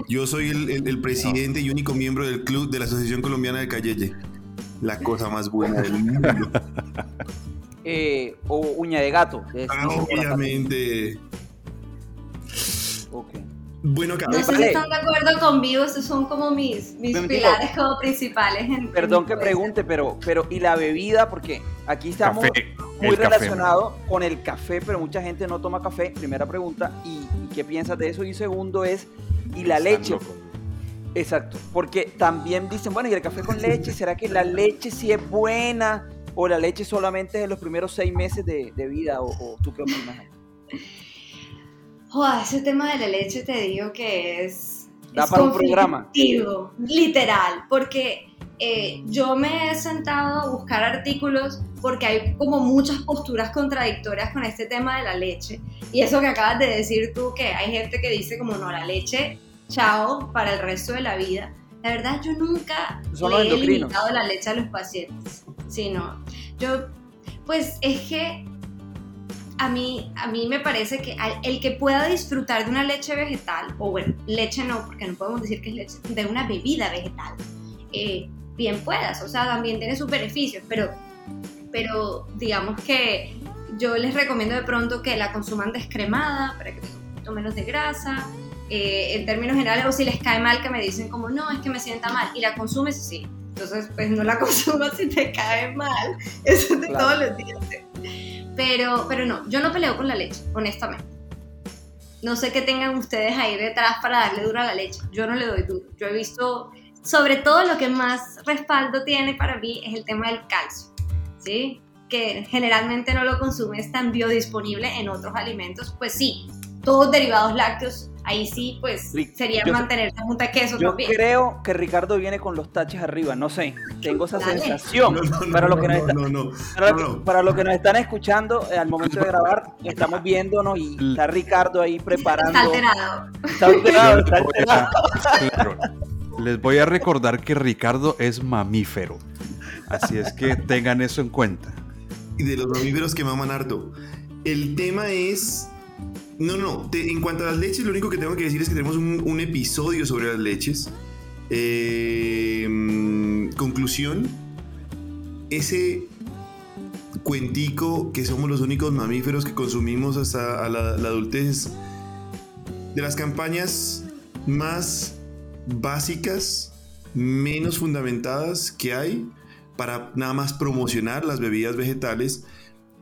Yo soy el, presidente y único miembro del club de la Asociación Colombiana de Cayeye. La cosa más buena del mundo. Eh, o uña de gato. Ah, obviamente. Ok. Bueno, No sé si están de acuerdo conmigo, esos son como mis, mis pilares como principales. perdón que pregunte, pero, pero ¿y la bebida? Porque aquí estamos muy relacionados con el café, pero mucha gente no toma café. Primera pregunta, ¿y, qué piensas de eso? Y segundo es, ¿y la leche? Exacto, porque también dicen, bueno, ¿y el café con leche? ¿Será que la leche sí es buena? ¿O la leche solamente en los primeros seis meses de, vida? ¿O, o tú qué opinas? Ese tema de la leche te digo que es... Da para un programa. Literal, porque eh, yo me he sentado a buscar artículos porque hay como muchas posturas contradictorias con este tema de la leche. Y eso que acabas de decir tú, que hay gente que dice como no, la leche, chao, para el resto de la vida. La verdad, yo nunca le he limitado la leche a los pacientes. Sino, yo, pues es que a mí, a mí me parece que el que pueda disfrutar de una leche vegetal, o bueno, leche no, porque no podemos decir que es leche, de una bebida vegetal, eh, bien puedas, o sea, también tiene sus beneficios, pero, pero digamos que yo les recomiendo de pronto que la consuman descremada para que tenga un poquito menos de grasa. Eh, en términos generales, o si les cae mal, que me dicen como, no, es que me sienta mal, y la consumes, sí. Entonces, pues no la consumas si te cae mal. Eso es de todos los días. Pero, pero no, yo no peleo con la leche, honestamente. No sé qué tengan ustedes ahí detrás para darle duro a la leche. Yo no le doy duro. Yo he visto, sobre todo lo que más respaldo tiene para mí es el tema del calcio, ¿sí? Que generalmente no lo consumes tan biodisponible en otros alimentos. Pues sí, todos derivados lácteos ahí sí, pues sería mantener la junta de queso yo creo que Ricardo viene con los taches arriba, no sé, tengo esa sensación. para, lo que nos están escuchando eh, al momento de grabar, estamos viéndonos y está Ricardo ahí preparando. Está alterado. Está alterado, está alterado. Les voy a recordar que Ricardo es mamífero. Así es que tengan eso en cuenta. Y de los mamíferos que maman harto. El tema es no, no, en cuanto a las leches, lo único que tengo que decir es que tenemos un, episodio sobre las leches. Eh, conclusión, ese cuentico que somos los únicos mamíferos que consumimos hasta la, adultez, de las campañas más básicas, menos fundamentadas que hay para nada más promocionar las bebidas vegetales,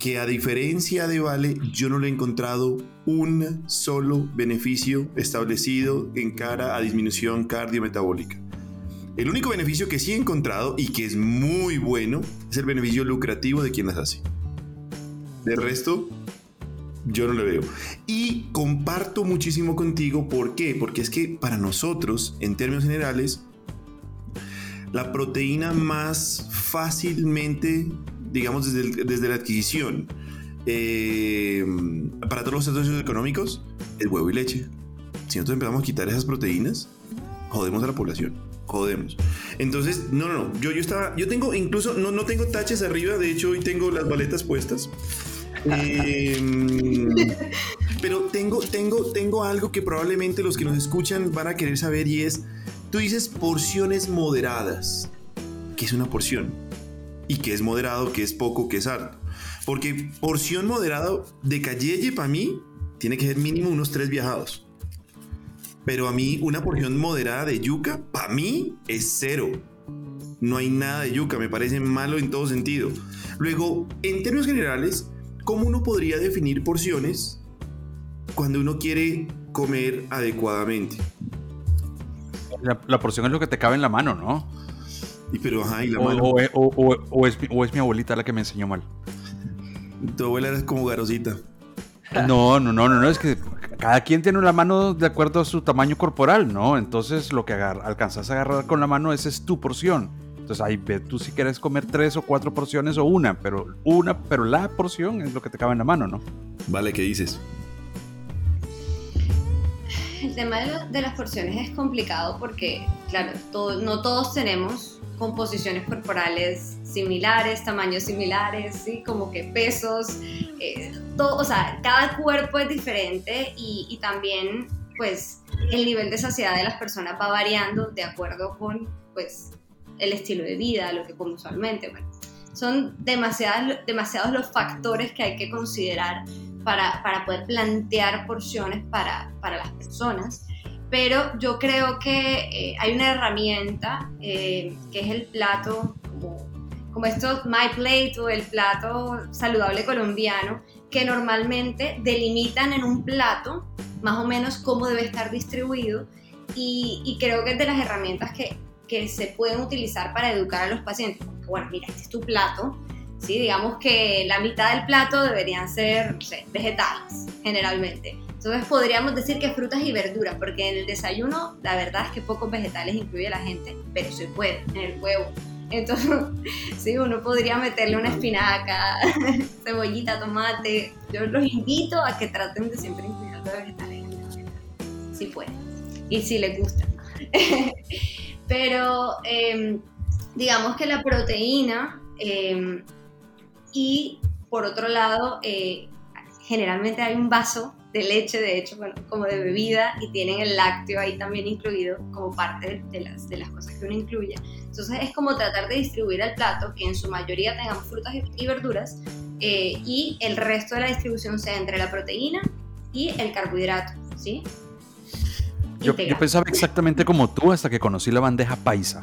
que a diferencia de Vale, yo no le he encontrado un solo beneficio establecido en cara a disminución cardiometabólica. El único beneficio que sí he encontrado y que es muy bueno es el beneficio lucrativo de quien las hace. De resto, yo no le veo. Y comparto muchísimo contigo, ¿por qué? Porque es que para nosotros, en términos generales, la proteína más fácilmente, digamos, desde, desde la adquisición, eh, para todos los sectores económicos, el huevo y leche. Si nosotros empezamos a quitar esas proteínas, jodemos a la población. Jodemos. Entonces, no, no, no. Yo, yo estaba. Yo tengo incluso. No, no tengo taches arriba. De hecho, hoy tengo las baletas puestas. Em, pero tengo, tengo, tengo algo que probablemente los que nos escuchan van a querer saber y es. Tú dices porciones moderadas. ¿Qué es una porción? Y qué es moderado, qué es poco, qué es alto. Porque porción moderado de cayeye para mí tiene que ser mínimo unos tres viajados. Pero a mí una porción moderada de yuca, para mí es cero. No hay nada de yuca, me parece malo en todo sentido. Luego, en términos generales, ¿cómo uno podría definir porciones cuando uno quiere comer adecuadamente? La, porción es lo que te cabe en la mano, ¿no? Y pero, ajá, y la o, mano. O, es, o, es, mi abuelita la que me enseñó mal. Tu abuela era como garosita. No, no, no, no, no, es que cada quien tiene una mano de acuerdo a su tamaño corporal, ¿no? Entonces lo que alcanzas a agarrar con la mano, esa es tu porción. Entonces ahí ve tú si quieres comer tres o cuatro porciones o una, pero una, pero la porción es lo que te cabe en la mano, ¿no? Vale, ¿qué dices? El tema de, las porciones es complicado porque, claro, no todos tenemos composiciones corporales similares, tamaños similares, ¿sí? como que pesos, eh, todo, o sea, cada cuerpo es diferente y, también pues el nivel de saciedad de las personas va variando de acuerdo con pues el estilo de vida, lo que come usualmente. Bueno, son demasiados, demasiados los factores que hay que considerar para, para poder plantear porciones para, para, las personas. Pero yo creo que eh, hay una herramienta eh, que es el plato, como, como estos My Plate o el plato saludable colombiano, que normalmente delimitan en un plato más o menos cómo debe estar distribuido y, y, creo que es de las herramientas que que se pueden utilizar para educar a los pacientes. bueno, mira, este es tu plato, ¿sí? digamos que la mitad del plato deberían ser, no sé, vegetales, generalmente. Entonces podríamos decir que frutas y verduras, porque en el desayuno la verdad es que pocos vegetales incluye la gente, pero se puede, en el huevo. Entonces, sí, uno podría meterle una espinaca, cebollita, tomate. Yo los invito a que traten de siempre incluir los vegetales, si pueden, y si les gusta. Pero em, digamos que la proteína em, y por otro lado, eh, generalmente hay un vaso de leche, de hecho, bueno, como de bebida y tienen el lácteo ahí también incluido como parte de las, de las cosas que uno incluye. Entonces es como tratar de distribuir el plato, que en su mayoría tengamos frutas y verduras eh, y el resto de la distribución sea entre la proteína y el carbohidrato, ¿sí? Yo, pensaba exactamente como tú hasta que conocí la bandeja paisa.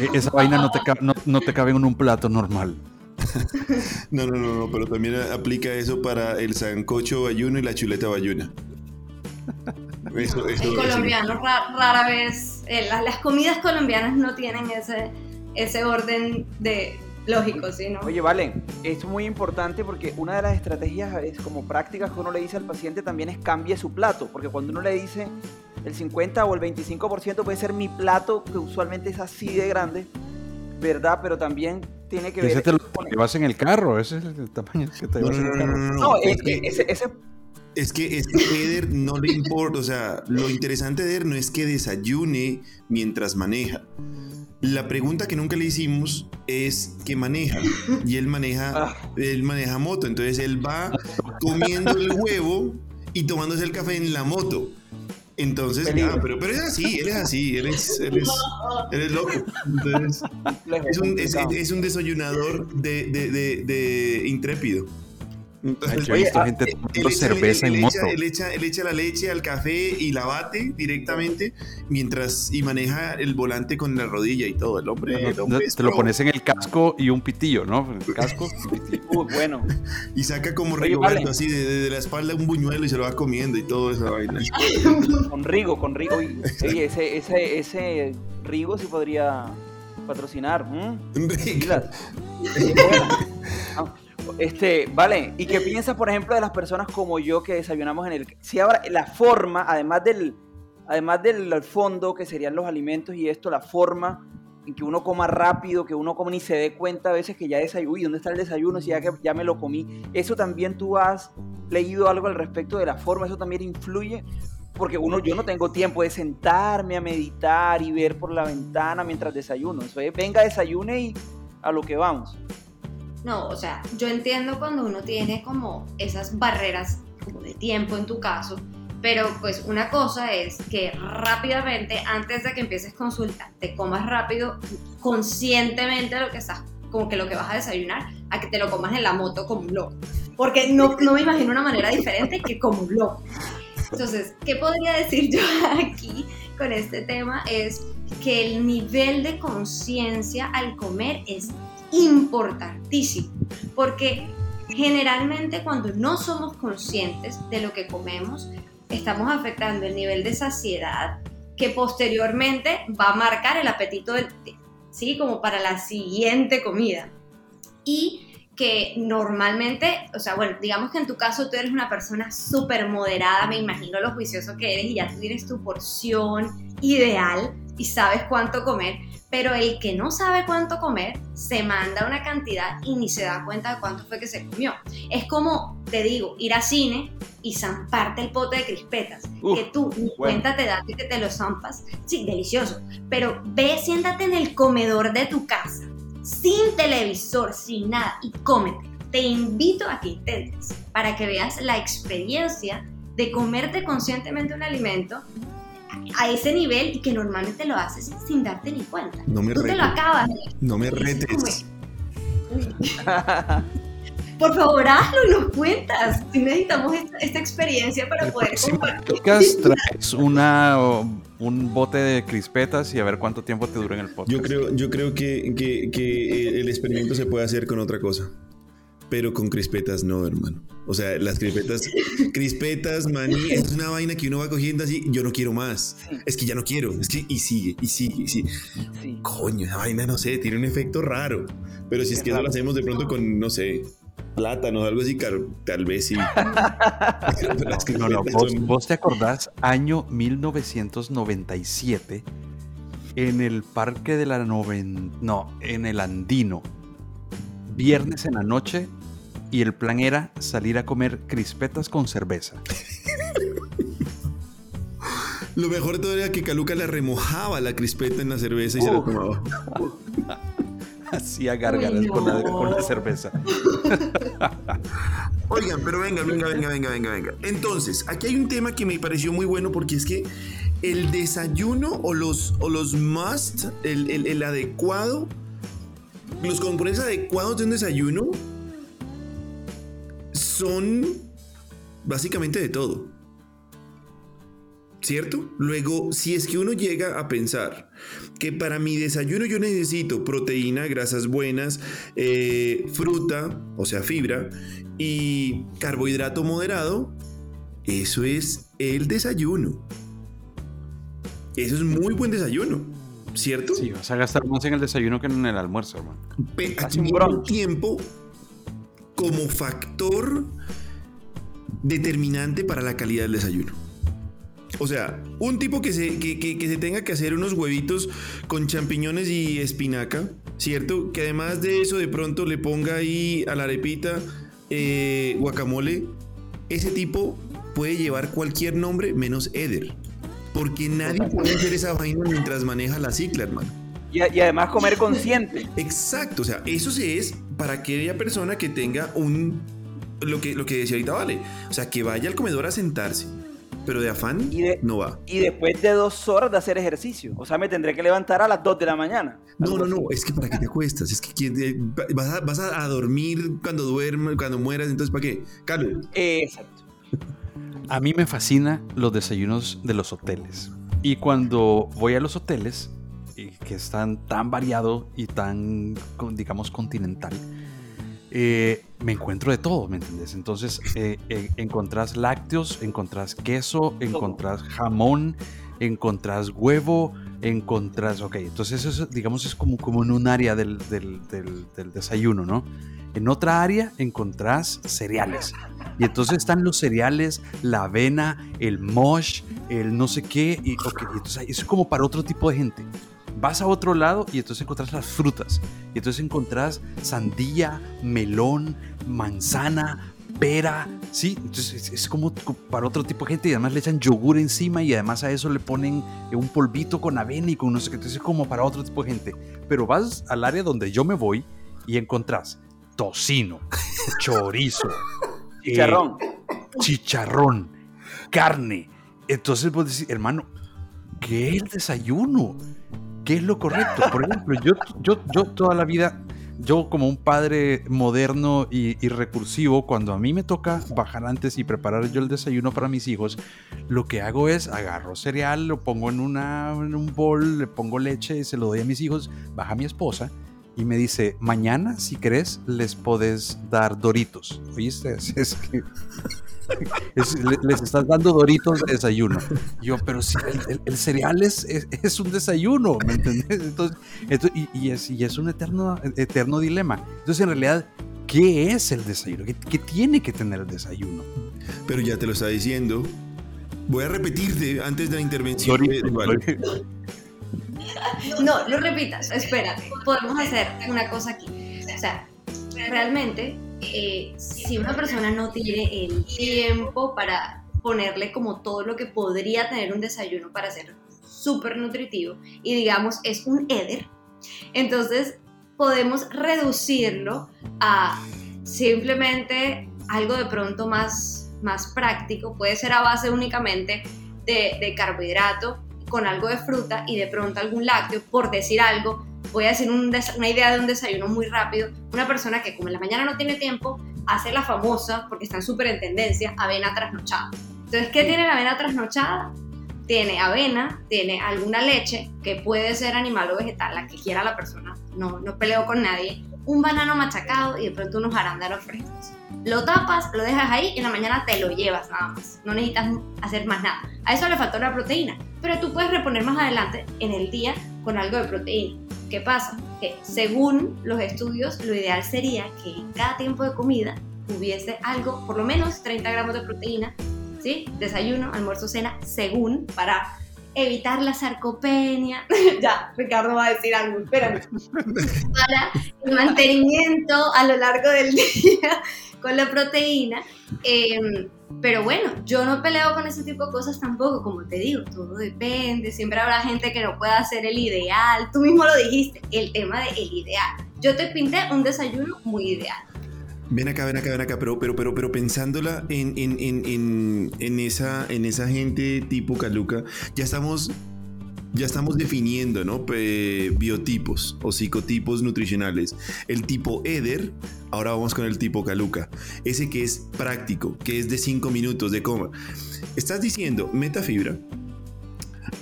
E, esa vaina no te, no, te cabe en un plato normal. No, no, no, no, pero también aplica eso para el sancocho bayuno y la chuleta bayuna. Eso, eso, colombiano rara, vez, eh, las, comidas colombianas no tienen ese, ese orden de, lógico, ¿sí? ¿no? Oye, vale, esto es muy importante porque una de las estrategias es como prácticas que uno le dice al paciente también es cambie su plato, porque cuando uno le dice el 50 o el 25% puede ser mi plato, que usualmente es así de grande, ¿verdad? Pero también tiene que ver... Ese te lo llevas en el carro, ese es el tamaño que te llevas en el carro. No, es, que, ese, Es que, es que Eder no le importa, o sea, lo interesante de Eder no es que desayune mientras maneja. La pregunta que nunca le hicimos es qué maneja. Y él maneja, ah. él maneja moto. Entonces él va comiendo el huevo y tomándose el café en la moto. Entonces, ah, pero, pero es así, él es así, él es, él es, él es loco. Entonces, es un, es, es un desayunador de, de, de, de intrépido. Entonces, Yo he visto gente tomando cerveza en moto. Él echa, él echa la leche al café y la bate directamente mientras y maneja el volante con la rodilla y todo. El hombre, el hombre te lo pones en el casco y un pitillo, ¿no? El casco. Uy, bueno. Y saca como Rigoberto así de, la espalda un buñuelo y se lo va comiendo y todo esa vaina. con Rigo, con Rigo. Oye, ese, ese, ese Rigo sí podría patrocinar. Rigo. Este, vale, ¿y qué piensas, por ejemplo, de las personas como yo que desayunamos en el... Si ahora la forma, además del, además del fondo, que serían los alimentos y esto, la forma en que uno coma rápido, que uno come ni se dé cuenta a veces que ya desayuno, uy, ¿dónde está el desayuno? Si ya, que ya me lo comí. Eso también tú has leído algo al respecto de la forma, eso también influye, porque uno, yo no tengo tiempo de sentarme a meditar y ver por la ventana mientras desayuno. Eso es, venga, desayune y a lo que vamos. No, o sea, yo entiendo cuando uno tiene como esas barreras como de tiempo en tu caso, pero pues una cosa es que rápidamente, antes de que empieces consulta, te comas rápido, conscientemente lo que estás como que lo que vas a desayunar a que te lo comas en la moto como un loco. Porque no, no me imagino una manera diferente que como un loco. Entonces, ¿qué podría decir yo aquí con este tema? Es que el nivel de conciencia al comer es importantísimo, porque generalmente cuando no somos conscientes de lo que comemos, estamos afectando el nivel de saciedad que posteriormente va a marcar el apetito, del, ¿sí? Como para la siguiente comida. Y que normalmente, o sea, bueno, digamos que en tu caso tú eres una persona súper moderada, me imagino lo juicioso que eres y ya tú tienes tu porción ideal y sabes cuánto comer, pero el que no sabe cuánto comer se manda una cantidad y ni se da cuenta de cuánto fue que se comió. Es como, te digo, ir a cine y zamparte el pote de crispetas, que tú ni cuenta te das que te lo zampas. Sí, delicioso, pero ve, siéntate en el comedor de tu casa, sin televisor, sin nada, y cómete. Te invito a que intentes para que veas la experiencia de comerte conscientemente un alimento a ese nivel y que normalmente lo haces sin darte ni cuenta. No me Tú te lo acabas. No me retes. Por favor, hazlo y nos cuentas. Si necesitamos esta, experiencia para poder compartir. traes una, un bote de crispetas y a ver cuánto tiempo te dura en el podcast. Yo creo, yo creo que, que, que el experimento se puede hacer con otra cosa pero con crispetas no, hermano. O sea, las crispetas, crispetas, maní, es una vaina que uno va cogiendo así, yo no quiero más. Es que ya no quiero, es que y sigue, y sigue, y sigue. Coño, esa vaina, no sé, tiene un efecto raro. Pero si es, que eso lo hacemos de pronto con, no sé, plátanos, algo así, tal vez sí. no, no, ¿Vos, vos te acordás, año 1997, en el parque de la noven... No, en el Andino, viernes en la noche, y el plan era salir a comer crispetas con cerveza. Lo mejor de todo era que Caluca le remojaba la crispeta en la cerveza y se la tomaba. Hacía gárgaras con, la, cerveza. Oigan, pero venga, venga, venga, venga, venga, venga. Entonces, aquí hay un tema que me pareció muy bueno porque es que el desayuno o los, o los must, el, el adecuado, los componentes adecuados de un desayuno son básicamente de todo. ¿Cierto? Luego, si es que uno llega a pensar que para mi desayuno yo necesito proteína, grasas buenas, eh, fruta, o sea, fibra, y carbohidrato moderado, eso es el desayuno. Eso es muy buen desayuno, ¿cierto? Sí, vas a gastar más en el desayuno que en el almuerzo, hermano. un tiempo como factor determinante para la calidad del desayuno. O sea, un tipo que se, que, se tenga que hacer unos huevitos con champiñones y espinaca, ¿cierto? Que además de eso de pronto le ponga ahí a la arepita eh, guacamole, ese tipo puede llevar cualquier nombre menos Eder. Porque nadie puede hacer esa vaina mientras maneja la cicla, hermano. Y, además comer consciente. Exacto, o sea, eso sí es para aquella persona que tenga un, lo que, lo que decía ahorita Vale, o sea, que vaya al comedor a sentarse, pero de afán no va. Y después de dos horas de hacer ejercicio, o sea, me tendré que levantar a las dos de la mañana. No, no, no, es que para qué te acuestas, es que vas a, vas a dormir cuando duermes, cuando mueras, entonces ¿para qué? Carlos. Exacto. A mí me fascina los desayunos de los hoteles. Y cuando voy a los hoteles, que están tan variado y tan, digamos, continental, eh, me encuentro de todo, ¿me entiendes? Entonces, eh, eh, encontrás lácteos, encontrás queso, encontrás jamón, encontrás huevo, encontrás, ok, entonces eso, digamos, es como, como en un área del, del, del, desayuno, ¿no? En otra área encontrás cereales. Y entonces están los cereales, la avena, el mosh, el no sé qué. Y, okay, entonces es como para otro tipo de gente vas a otro lado y entonces encontrás las frutas. Y entonces encontrás sandía, melón, manzana, pera, ¿sí? Entonces es, como para otro tipo de gente y además le echan yogur encima y además a eso le ponen un polvito con avena y con no sé qué. Entonces es como para otro tipo de gente. Pero vas al área donde yo me voy y encontrás tocino, chorizo, chicharrón, eh, chicharrón, carne. Entonces vos decís, hermano, ¿qué es el desayuno? ¿Qué es lo correcto? Por ejemplo, yo, yo, yo toda la vida yo como un padre moderno y, recursivo, cuando a mí me toca bajar antes y preparar yo el desayuno para mis hijos, lo que hago es agarro cereal, lo pongo en, una, en un bol, le pongo leche y se lo doy a mis hijos, baja mi esposa y me dice, mañana si querés les podés dar doritos. ¿Oíste? Es que les estás dando doritos de desayuno. yo, pero si el, cereal es, es, un desayuno, ¿me entendés? Entonces, y, es, y es un eterno, eterno dilema. Entonces, en realidad, ¿qué es el desayuno? ¿Qué, tiene que tener el desayuno? Pero ya te lo está diciendo. Voy a repetirte antes de la intervención. No, no repitas, espérate. Podemos hacer una cosa aquí. O sea, realmente eh, si una persona no tiene el tiempo para ponerle como todo lo que podría tener un desayuno para ser súper nutritivo y digamos es un éder, entonces podemos reducirlo a simplemente algo de pronto más, más práctico, puede ser a base únicamente de, de carbohidrato con algo de fruta y de pronto algún lácteo, por decir algo, voy a decir una idea de un desayuno muy rápido. Una persona que como en la mañana no tiene tiempo, hace la famosa, porque están súper en tendencia, avena trasnochada. Entonces, ¿qué tiene la avena trasnochada? Tiene avena, tiene alguna leche, que puede ser animal o vegetal, la que quiera la persona, no, no peleo con nadie, un banano machacado y de pronto unos arándanos frescos. Lo tapas, lo dejas ahí y en la mañana te lo llevas nada más. No necesitas hacer más nada. A eso le faltó la proteína, pero tú puedes reponer más adelante en el día con algo de proteína. ¿Qué pasa? Que según los estudios, lo ideal sería que en cada tiempo de comida hubiese algo, por lo menos 30 gramos de proteína, ¿sí? Desayuno, almuerzo, cena, según, para evitar la sarcopenia. ya, Ricardo va a decir algo, espérame. para el mantenimiento a lo largo del día con la proteína. Em, pero bueno, yo no peleo con ese tipo de cosas tampoco, como te digo, todo depende, siempre habrá gente que no pueda hacer el ideal, tú mismo lo dijiste, el tema del ideal. Yo te pinté un desayuno muy ideal. Ven acá, ven acá, ven acá, pero, pero, pero, pero pensándola en, en, en, en, esa, en esa gente tipo Caluca, ya estamos ya estamos definiendo ¿no? biotipos o psicotipos nutricionales. El tipo Eder, ahora vamos con el tipo Caluca, ese que es práctico, que es de 5 minutos de coma. Estás diciendo metafibra,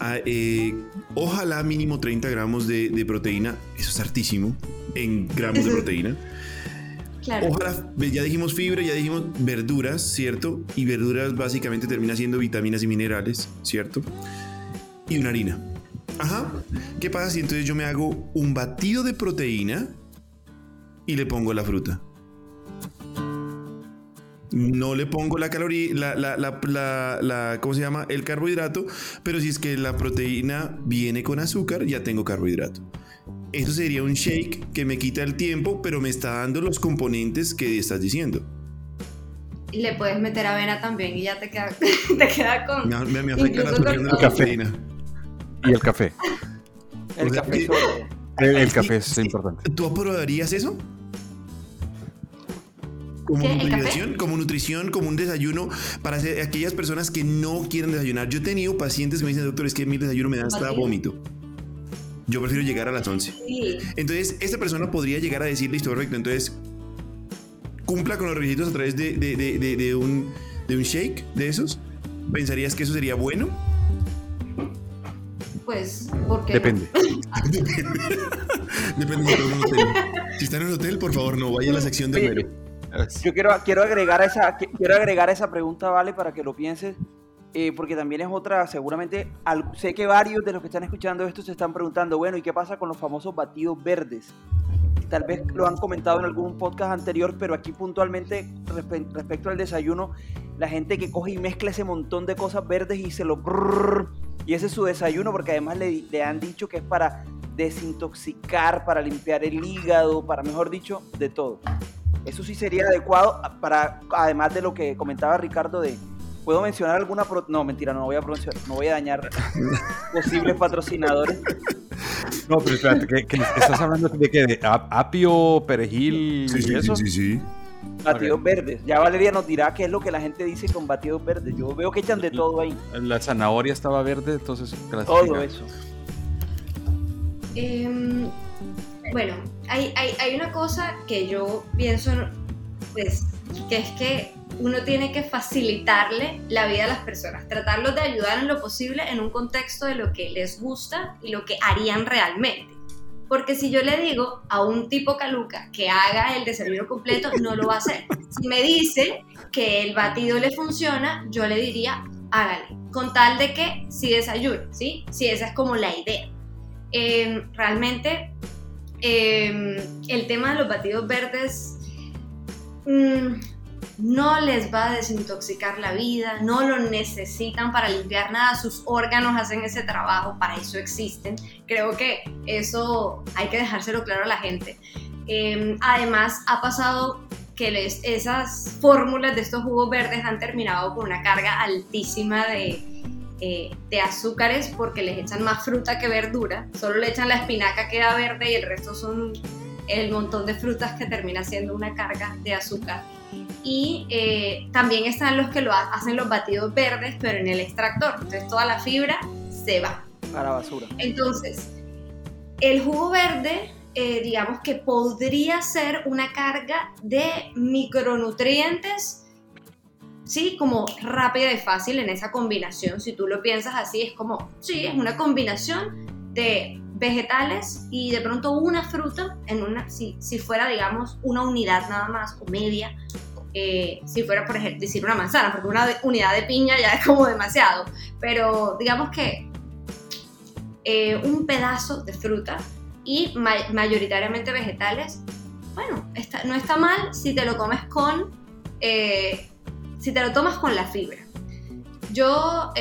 ah, eh, ojalá mínimo 30 gramos de, proteína, eso es hartísimo en gramos de proteína. Claro. Ojalá, ya dijimos fibra, ya dijimos verduras, ¿cierto? Y verduras básicamente termina siendo vitaminas y minerales, ¿cierto? Y una harina. Ajá. ¿Qué pasa si entonces yo me hago un batido de proteína y le pongo la fruta? No le pongo la caloría, la, la, la, la, ¿cómo se llama? El carbohidrato, pero si es que la proteína viene con azúcar, ya tengo carbohidrato. Eso sería un shake que me quita el tiempo, pero me está dando los componentes que estás diciendo. Le puedes meter avena también y ya te queda, te queda con. Me, me, afecta la azúcar la cafeína. Y el café. El café. El, café es importante. ¿Tú aprobarías eso? Como nutrición, como nutrición, como un desayuno para aquellas personas que no quieren desayunar. Yo he tenido pacientes que me dicen, doctor, es que mi desayuno me da hasta vómito. Yo prefiero llegar a las 11. Entonces, esta persona podría llegar a decir, listo, perfecto, entonces cumpla con los requisitos a través de, de, un, de un shake de esos. ¿Pensarías que eso sería bueno? Pues, porque Depende. Depende. de hotel. Si están en el hotel, por favor, no vaya a la sección de menú. Yo quiero, quiero, agregar esa, quiero agregar esa pregunta, Vale, para que lo pienses, eh, porque también es otra, seguramente, sé que varios de los que están escuchando esto se están preguntando, bueno, ¿y qué pasa con los famosos batidos verdes? Tal vez lo han comentado en algún podcast anterior, pero aquí puntualmente respecto al desayuno, la gente que coge y mezcla ese montón de cosas verdes y se lo y ese es su desayuno porque además le, han dicho que es para desintoxicar, para limpiar el hígado, para, mejor dicho, de todo. Eso sí sería adecuado para, además de lo que comentaba Ricardo de, ¿puedo mencionar alguna? no, mentira, no voy a pronunciar, no voy a dañar posibles patrocinadores. No, pero espérate, ¿qué, estás hablando de qué? ¿De apio, perejil sí, sí, eso? Sí, sí, sí. Batidos verdes. Ya Valeria nos dirá qué es lo que la gente dice con batidos verdes. Yo veo que echan de todo ahí. La zanahoria estaba verde, entonces Todo eso. Em, Bueno, hay, hay, hay una cosa que yo pienso, pues, que es que uno tiene que facilitarle la vida a las personas, tratarlos de ayudar en lo posible en un contexto de lo que les gusta y lo que harían realmente. Porque si yo le digo a un tipo caluca que haga el desayuno completo, no lo va a hacer. Si me dice que el batido le funciona, yo le diría, hágale. Con tal de que si desayune, ¿sí? Si esa es como la idea. Em, realmente, em, el tema de los batidos verdes... Mmm, no les va a desintoxicar la vida, no lo necesitan para limpiar nada, sus órganos hacen ese trabajo, para eso existen. Creo que eso hay que dejárselo claro a la gente. Em, además, ha pasado que esas fórmulas de estos jugos verdes han terminado con una carga altísima de, eh, de azúcares porque les echan más fruta que verdura, solo le echan la espinaca que queda verde y el resto son el montón de frutas que termina siendo una carga de azúcar y eh, también están los que lo hacen los batidos verdes, pero en el extractor. Entonces toda la fibra se va. A la basura. Entonces, el jugo verde, eh, digamos que podría ser una carga de micronutrientes, sí, como rápida y fácil en esa combinación. Si tú lo piensas así, es como, sí, es una combinación de vegetales y de pronto una fruta en una, si, si fuera, digamos, una unidad nada más o media eh, si fuera, por ejemplo, decir una manzana, porque una unidad de piña ya es como demasiado, pero digamos que eh, un pedazo de fruta y mayoritariamente vegetales, bueno, no está mal si te lo comes con, eh, si te lo tomas con la fibra. Yo,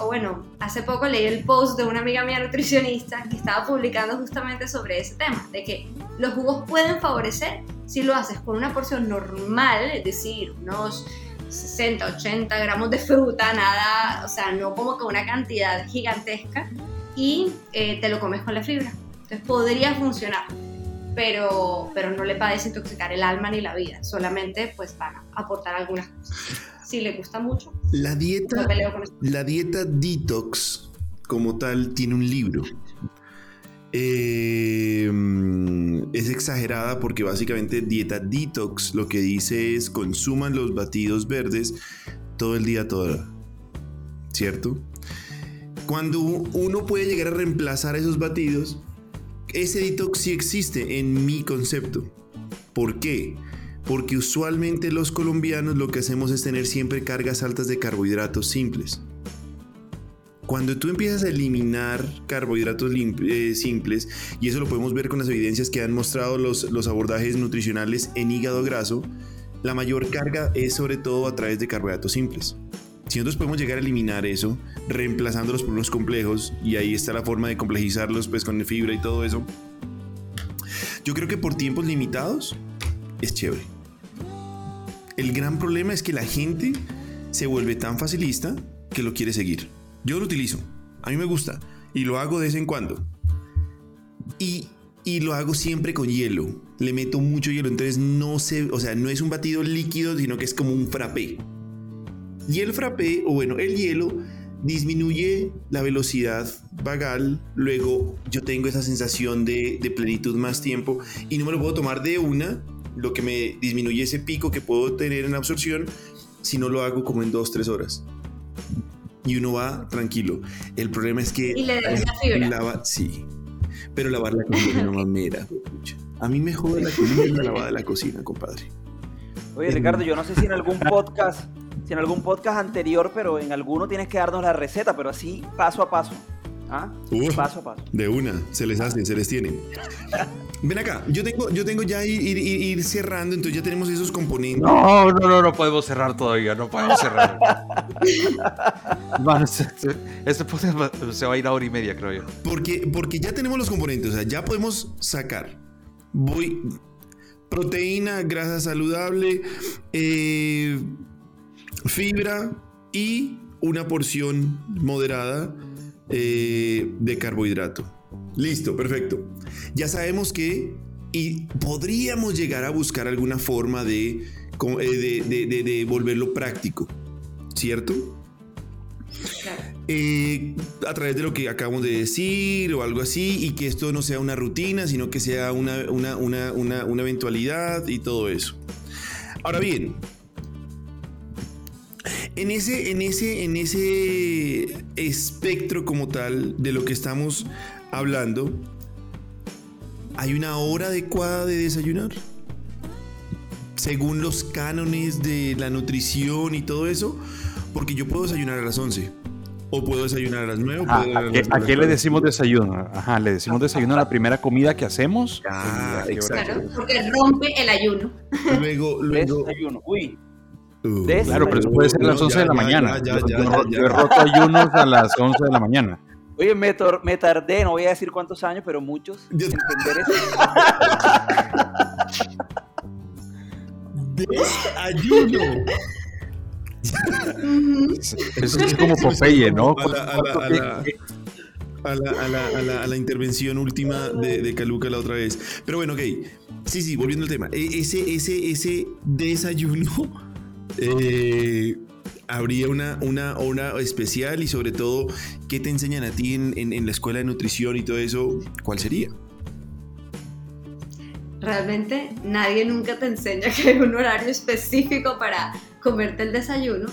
o bueno, hace poco leí el post de una amiga mía nutricionista que estaba publicando justamente sobre ese tema, de que los jugos pueden favorecer si lo haces con una porción normal, es decir, unos 60, 80 gramos de fruta, nada, o sea, no como que una cantidad gigantesca, y eh, te lo comes con la fibra. Entonces podría funcionar, pero, pero no le va a desintoxicar el alma ni la vida, solamente pues van a aportar algunas cosas. Si le gusta mucho. La dieta, la dieta detox como tal tiene un libro eh, es exagerada porque básicamente dieta detox lo que dice es consuman los batidos verdes todo el día, toda ¿Cierto? Cuando uno puede llegar a reemplazar esos batidos, ese detox sí existe en mi concepto. ¿Por qué? Porque usualmente los colombianos lo que hacemos es tener siempre cargas altas de carbohidratos simples. Cuando tú empiezas a eliminar carbohidratos eh, simples, y eso lo podemos ver con las evidencias que han mostrado los, los abordajes nutricionales en hígado graso, la mayor carga es sobre todo a través de carbohidratos simples. Si nosotros podemos llegar a eliminar eso, reemplazándolos por unos complejos, y ahí está la forma de complejizarlos pues con fibra y todo eso, yo creo que por tiempos limitados es chévere. El gran problema es que la gente se vuelve tan facilista que lo quiere seguir. Yo lo utilizo, a mí me gusta y lo hago de vez en cuando. Y, y lo hago siempre con hielo. Le meto mucho hielo, entonces no se, o sea, no es un batido líquido, sino que es como un frappé. Y el frappé, o bueno, el hielo disminuye la velocidad vagal, luego yo tengo esa sensación de, de, plenitud más tiempo y no me lo puedo tomar de una, lo que me disminuye ese pico que puedo tener en absorción si no lo hago como en 2-3 horas y uno va tranquilo. El problema es que... Y le la fibra. sí, pero lavar la cocina no mamera. A mí me jode la comida y la lavada de la cocina, compadre. Oye, Ricardo, yo no sé si en algún podcast, si en algún podcast anterior, pero en alguno tienes que darnos la receta, pero así paso a paso. ¿Ah? paso a paso. De una, se les hace, se les tiene. Ven acá, yo tengo, yo tengo ya ir, ir, cerrando, entonces ya tenemos esos componentes. No, no, no, no podemos cerrar todavía, no podemos cerrar. este podcast se va a ir a hora y media, creo yo. Porque, porque ya tenemos los componentes, o sea, ya podemos sacar. Voy. Proteína, grasa saludable, eh, fibra y una porción moderada eh, de carbohidrato. Listo, perfecto. Ya sabemos que y podríamos llegar a buscar alguna forma de, eh, de, volverlo práctico, ¿cierto? eh, a través de lo que acabamos de decir o algo así, y que esto no sea una rutina, sino que sea una, una, una, una eventualidad y todo eso. Ahora bien, en ese, en ese, en ese espectro como tal de lo que estamos hablando, ¿hay una hora adecuada de desayunar? Según los cánones de la nutrición y todo eso, porque yo puedo desayunar a las 11 o puedo desayunar a las 9. Ah, ¿A, qué, le decimos desayuno? Ajá, le decimos desayuno a la primera comida que hacemos. Ah, exacto. porque rompe el ayuno. Luego, luego. Desayuno. Uy. Uh, claro, pero eso puede ser a las 11 de la mañana. yo, he roto ayunos a las 11 de la mañana. Oye, me, me, tardé, no voy a decir cuántos años, pero muchos en entender eso. Desayuno. Eso es como Popeye, ¿no? A la, a la, intervención última de, de Caluca la otra vez. Pero bueno, ok. Sí, sí, volviendo al tema. E, ese, ese, ese desayuno eh, habría una, una hora especial y sobre todo, ¿qué te enseñan a ti en, en la escuela de nutrición y todo eso? ¿Cuál sería? realmente nadie nunca te enseña que hay un horario específico para comerte el desayuno.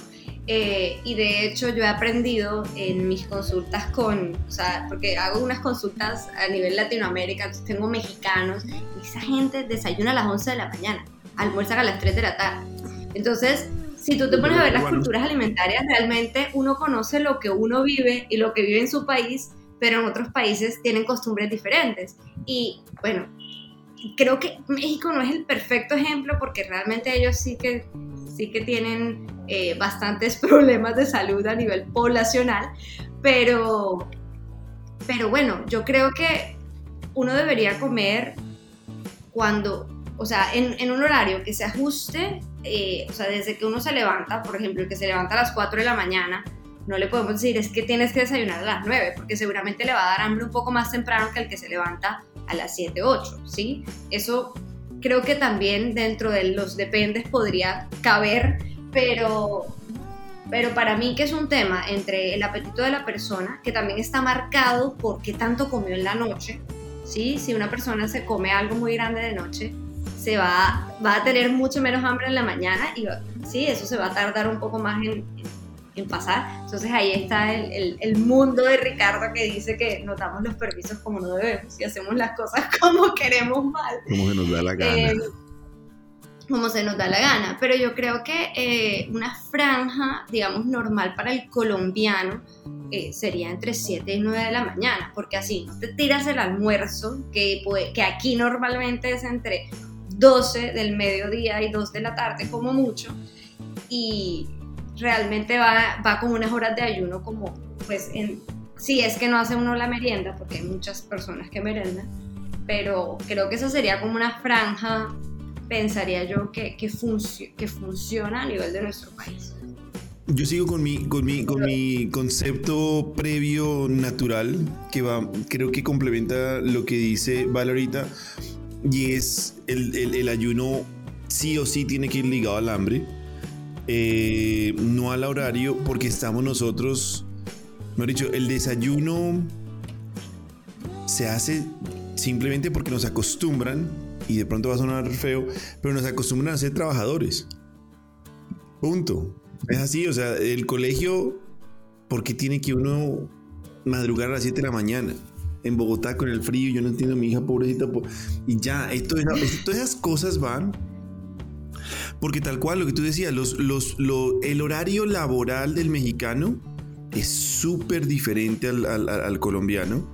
Eh, y de hecho yo he aprendido en mis consultas con, o sea, porque hago unas consultas a nivel Latinoamérica, tengo mexicanos, y esa gente desayuna a las 11 de la mañana, almuerza a las 3 de la tarde. Entonces, si tú te pones a ver las culturas alimentarias, realmente uno conoce lo que uno vive y lo que vive en su país, pero en otros países tienen costumbres diferentes. Y bueno, creo que México no es el perfecto ejemplo porque realmente ellos sí que, sí que tienen eh, bastantes problemas de salud a nivel poblacional, pero, pero bueno, yo creo que uno debería comer cuando, o sea, en, un horario que se ajuste, eh, o sea, desde que uno se levanta, por ejemplo, el que se levanta a las 4 de la mañana, no le podemos decir es que tienes que desayunar a las 9, porque seguramente le va a dar hambre un poco más temprano que el que se levanta a las 7, 8, ¿sí? Eso creo que también dentro de los dependes podría caber, pero, pero para mí que es un tema entre el apetito de la persona, que también está marcado por qué tanto comió en la noche, ¿sí? Si una persona se come algo muy grande de noche, se va, va a tener mucho menos hambre en la mañana y sí, eso se va a tardar un poco más en en pasar. Entonces ahí está el, el, mundo de Ricardo que dice que nos damos los permisos como no debemos y hacemos las cosas como queremos mal. Como se nos da la gana. Eh, como se nos da la gana. Pero yo creo que eh, una franja, digamos, normal para el colombiano eh, sería entre 7 y 9 de la mañana, porque así te tiras el almuerzo, que, que aquí normalmente es entre 12 del mediodía y 2 de la tarde como mucho, y realmente va, va con unas horas de ayuno como, pues, en, si es que no hace uno la merienda, porque hay muchas personas que merendan, pero creo que esa sería como una franja, pensaría yo, que, que, que funciona a nivel de nuestro país. Yo sigo con mi, con mi, con mi concepto previo natural, que va, creo que complementa lo que dice Valorita, y es el, el, ayuno sí o sí tiene que ir ligado al hambre eh, no al horario, porque estamos nosotros, he dicho, el desayuno se hace simplemente porque nos acostumbran, y de pronto va a sonar feo, pero nos acostumbran a ser trabajadores. Punto. Es así, o sea, el colegio, ¿por qué tiene que uno madrugar a las 7 de la mañana? En Bogotá con el frío, yo no entiendo, mi hija pobrecita. Y ya, esto, todas esas cosas van porque tal cual lo que tú decías, el horario laboral del mexicano es súper diferente al, colombiano.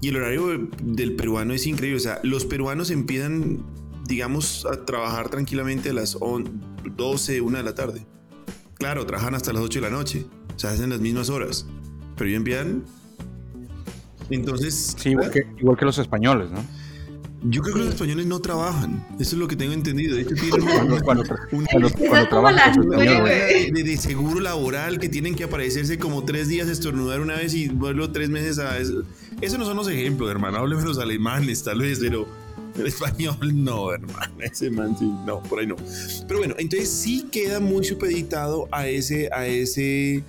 Y el horario del peruano es increíble. O sea, los peruanos empiezan, digamos, a trabajar tranquilamente a las 12, 1 de la tarde. Claro, trabajan hasta las 8 de la noche. O sea, hacen las mismas horas. Pero ya empiezan. Entonces. Sí, igual que los españoles, ¿no? Yo creo que los españoles no trabajan. Eso es lo que tengo entendido. De hecho, tienen cuando, de, seguro laboral que tienen que aparecerse como tres días, estornudar una vez y vuelvo tres meses a eso. Esos no son los ejemplos, hermano. Hábleme los alemanes, tal vez, pero el español no, hermano. Ese man sí, no, por ahí no. Pero bueno, entonces sí queda muy supeditado a ese, a ese,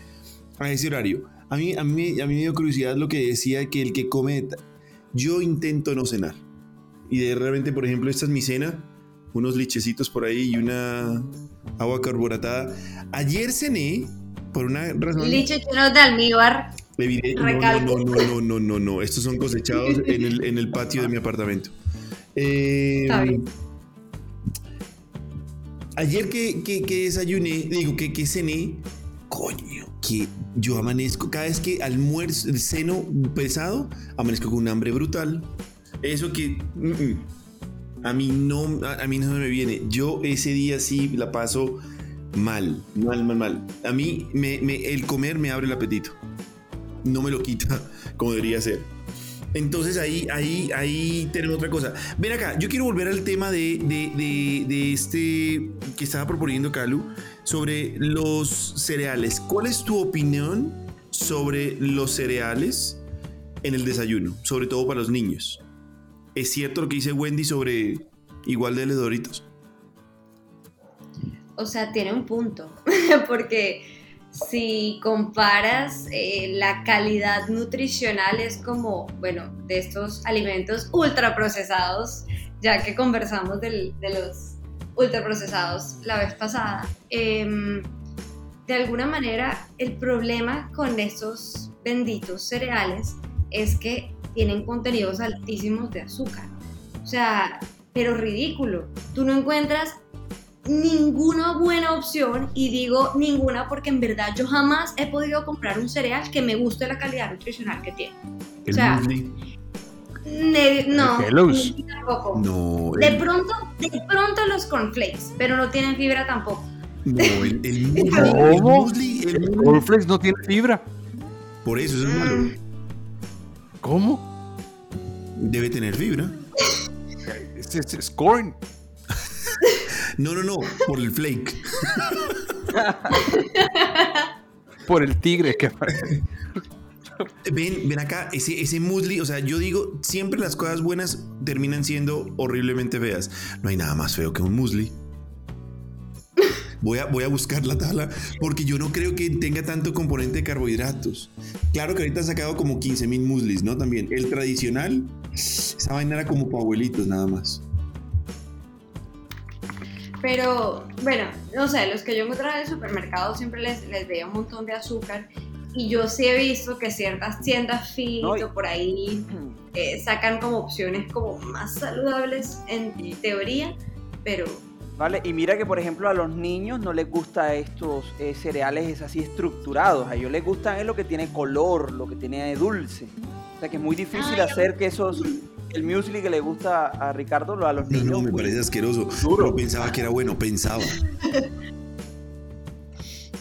a ese horario. A mí, a, mí, a mí me dio curiosidad lo que decía que el que come... Yo intento no cenar. Y de repente, por ejemplo, esta es mi cena. Unos lichecitos por ahí y una agua carbonatada. Ayer cené por una razón... Liches de almíbar. No, no, no, no, no, no. Estos son cosechados en el, en el patio de mi apartamento. Eh, ayer que, que, que, desayuné, digo que, que cené, coño, que yo amanezco, cada vez que almuerzo, el seno pesado, amanezco con un hambre brutal. Eso que mm, mm, a mí no, a, mí no me viene. Yo ese día sí la paso mal, mal, mal, mal. A mí me, el comer me abre el apetito. No me lo quita como debería ser. Entonces ahí, ahí, ahí tenemos otra cosa. Ven acá, yo quiero volver al tema de, de, este que estaba proponiendo Calu sobre los cereales. ¿Cuál es tu opinión sobre los cereales en el desayuno? Sobre todo para los niños. ¿Es cierto lo que dice Wendy sobre igual de Doritos? O sea, tiene un punto, porque si comparas eh, la calidad nutricional es como, bueno, de estos alimentos ultraprocesados, ya que conversamos de los ultraprocesados la vez pasada, em, de alguna manera el problema con estos benditos cereales es que tienen contenidos altísimos de azúcar. O sea, pero ridículo. Tú no encuentras ninguna buena opción y digo ninguna porque en verdad yo jamás he podido comprar un cereal que me guste la calidad nutricional que tiene. o sea, no, tampoco. No, de pronto, de pronto los cornflakes, pero no tienen fibra tampoco. No, el, el, el, cornflakes no tiene fibra. Por eso es malo. Mm. ¿Cómo? Debe tener fibra. Es, es corn. No, no, no, por el flake. por el tigre que Ven, ven acá, ese, ese o sea, yo digo, siempre las cosas buenas terminan siendo horriblemente feas. No hay nada más feo que un musli. Voy a, voy a buscar la tabla porque yo no creo que tenga tanto componente de carbohidratos. Claro que ahorita han sacado como 15 mil muslis, ¿no? También. El tradicional, esa vaina era como para abuelitos nada más. Pero bueno, no sé, los que yo encontraba en el supermercado siempre les, les veía un montón de azúcar y yo sí he visto que ciertas tiendas fit o por ahí eh, sacan como opciones como más saludables en teoría, pero... Vale, y mira que por ejemplo a los niños no les gusta estos eh, cereales así estructurados, a ellos les gusta lo que tiene color, lo que tiene dulce. O sea que es muy difícil hacer que esos el muesli que le gusta a Ricardo, a los niños. No, me parece asqueroso. Duro. pensaba que era bueno, pensaba.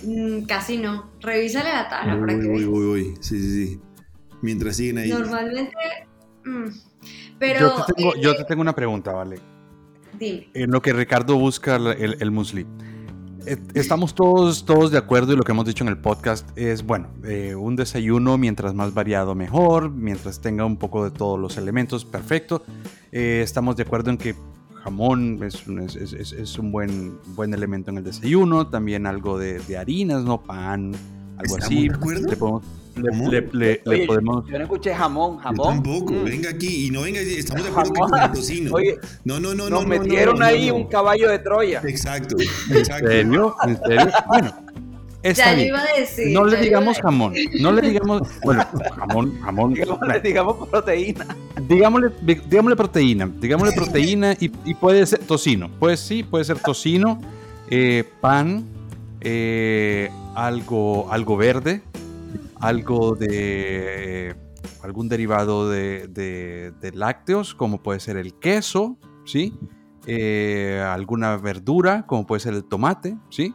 Mm, casi no. Revísale la tabla para que Uy, uy, uy. Sí, sí, sí. Mientras siguen ahí. Normalmente. Mm, pero. Yo te, tengo, una pregunta, ¿vale? Dime. En lo que Ricardo busca el, el muesli. Eh, estamos todos, todos de acuerdo y lo que hemos dicho en el podcast es, bueno, eh, un desayuno mientras más variado mejor, mientras tenga un poco de todos los elementos, perfecto. Eh, estamos de acuerdo en que jamón es, es, es, un buen, buen elemento en el desayuno, también algo de, de harinas, ¿no? Pan, algo así. De acuerdo? Le podemos, le, podemos... Yo no escuché jamón, jamón. Yo tampoco, mm. venga aquí y no venga, estamos de acuerdo con el tocino. Oye, no, no, no, nos no, metieron ahí un caballo de Troya. Exacto, exacto. ¿En serio? ¿En serio? Bueno. Está ya iba a decir. No le digamos jamón. No le digamos. Bueno, jamón, jamón. Digámosle, digamos proteína. Digámosle, digámosle proteína. Digámosle proteína y, y, puede ser tocino. Pues sí, puede ser tocino, eh, pan, eh, algo, algo verde, algo de algún derivado de, lácteos, como puede ser el queso, ¿sí? Eh, alguna verdura, como puede ser el tomate, ¿sí?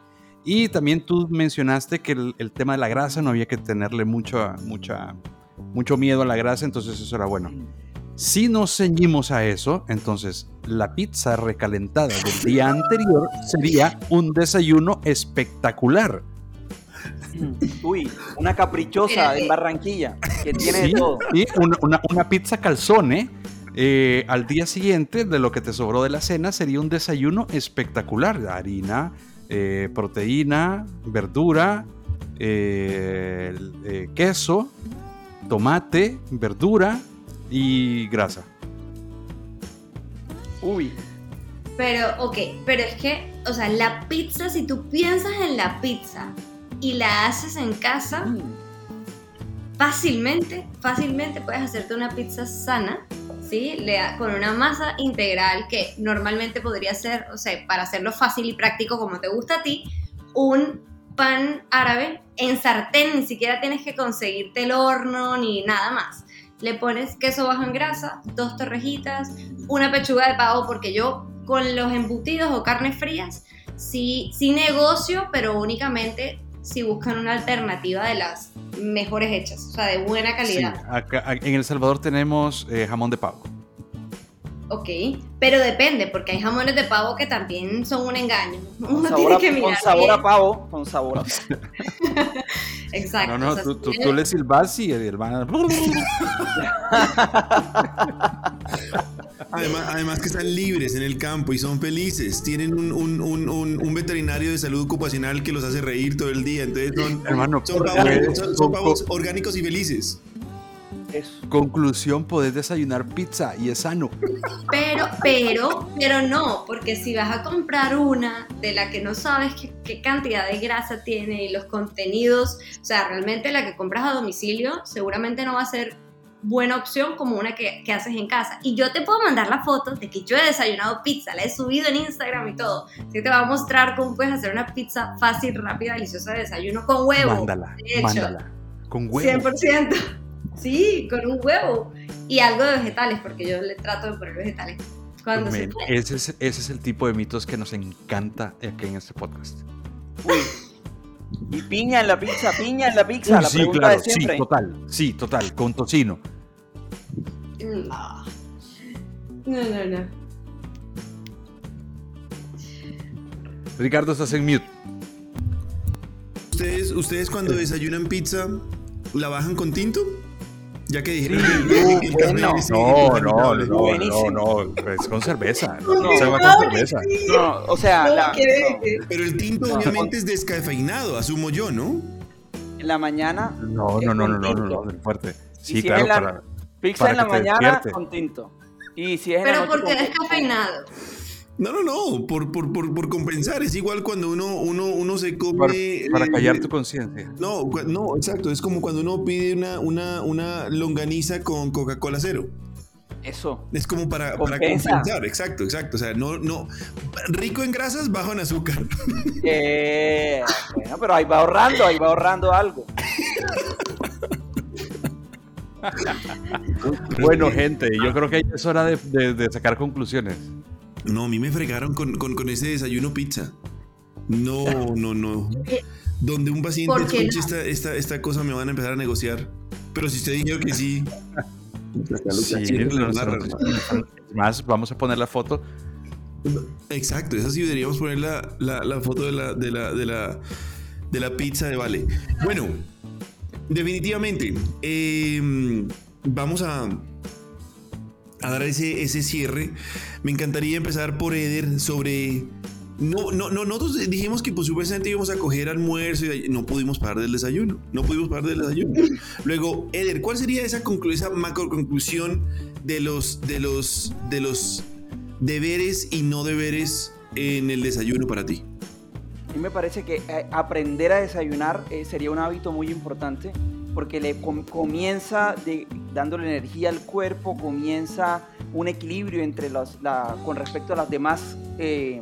Y también tú mencionaste que el, tema de la grasa no había que tenerle mucha, mucha, mucho miedo a la grasa, entonces eso era bueno. Si nos ceñimos a eso, entonces la pizza recalentada del día anterior sería un desayuno espectacular. Uy, una caprichosa en Barranquilla, que tiene todo. Sí, una, pizza calzone. Eh, al día siguiente de lo que te sobró de la cena sería un desayuno espectacular. Harina, eh, proteína, verdura, eh, queso, tomate, verdura y grasa. Uy. Pero, ok, pero es que, o sea, la pizza, si tú piensas en la pizza y la haces en casa, mm. fácilmente, fácilmente puedes hacerte una pizza sana, ¿sí? Con una masa integral que normalmente podría ser, o sea, para hacerlo fácil y práctico como te gusta a ti, un pan árabe en sartén, ni siquiera tienes que conseguirte el horno ni nada más le pones queso bajo en grasa, dos torrejitas, una pechuga de pavo, porque yo con los embutidos o carnes frías sí, sí negocio, pero únicamente si buscan una alternativa de las mejores hechas, o sea, de buena calidad. en El Salvador tenemos eh, jamón de pavo. Ok, pero depende, porque hay jamones de pavo que también son un engaño. Con sabor, a, con sabor a pavo, con sabor a Exacto. No, no, tú, tú, le silbas y el hermano. Además, además, que están libres en el campo y son felices. Tienen un, un, un, un, veterinario de salud ocupacional que los hace reír todo el día. Entonces son, Hermano, son, pavos, son pavos orgánicos y felices. Conclusión, podés desayunar pizza y es sano. Pero, pero, pero no, porque si vas a comprar una de la que no sabes qué, cantidad de grasa tiene y los contenidos, o sea, realmente la que compras a domicilio seguramente no va a ser buena opción como una que, que, haces en casa. Y yo te puedo mandar la foto de que yo he desayunado pizza, la he subido en Instagram y todo. Así te va a mostrar cómo puedes hacer una pizza fácil, rápida, deliciosa de desayuno con huevo. Mándala, mándala. Con huevo. 100%. Sí, con un huevo. Y algo de vegetales, porque yo le trato de poner vegetales. Cuando se ese, es, ese es el tipo de mitos que nos encanta aquí en este podcast. Y piña en la pizza, piña en la pizza, la sí, claro, Sí, total, sí, total, con tocino. No, no, no. Ricardo, estás en mute. ¿Ustedes, ustedes cuando desayunan pizza, ¿la bajan con tinto? Ya que dijeron bueno. no, no, no, no, no, es con cerveza. No, se va con cerveza. No, o sea, pero el tinto obviamente es descafeinado, asumo yo, ¿no? En la mañana. No, no, no, no, no, no, no, fuerte. Sí, claro, para. Pizza en la mañana con tinto. Y si es en Pero porque descafeinado. No, no, no, por, por, por, por, compensar. Es igual cuando uno, uno, uno se come. Para, callar tu conciencia. No, no, exacto. Es como cuando uno pide una, una, una longaniza con Coca-Cola cero. Eso. Es como para, para, compensar, exacto, exacto. O sea, no, no. Rico en grasas, bajo en azúcar. Eh, bueno, pero ahí va ahorrando, ahí va ahorrando algo. bueno, gente, yo creo que es hora de, de sacar conclusiones. No, a mí me fregaron con, con, ese desayuno pizza. No, no, no. Donde un paciente escuche esta, esta, esta, cosa me van a empezar a negociar. Pero si usted dijo que sí. sí más, vamos a poner la foto. Exacto, esa sí deberíamos poner la, la, la foto de la, de, la, de, la, de la pizza de Vale. Bueno, definitivamente. Eh, vamos a a dar ese, ese cierre, me encantaría empezar por Eder sobre... No, no, no, nosotros dijimos que pues supuestamente íbamos a coger almuerzo y no pudimos parar del desayuno. No pudimos parar del desayuno. Luego, Eder, ¿cuál sería esa, esa macro conclusión de los, de, los, de los deberes y no deberes en el desayuno para ti? A mí me parece que eh, aprender a desayunar eh, sería un hábito muy importante porque le comienza de, dándole energía al cuerpo, comienza un equilibrio entre los, con respecto a los demás eh,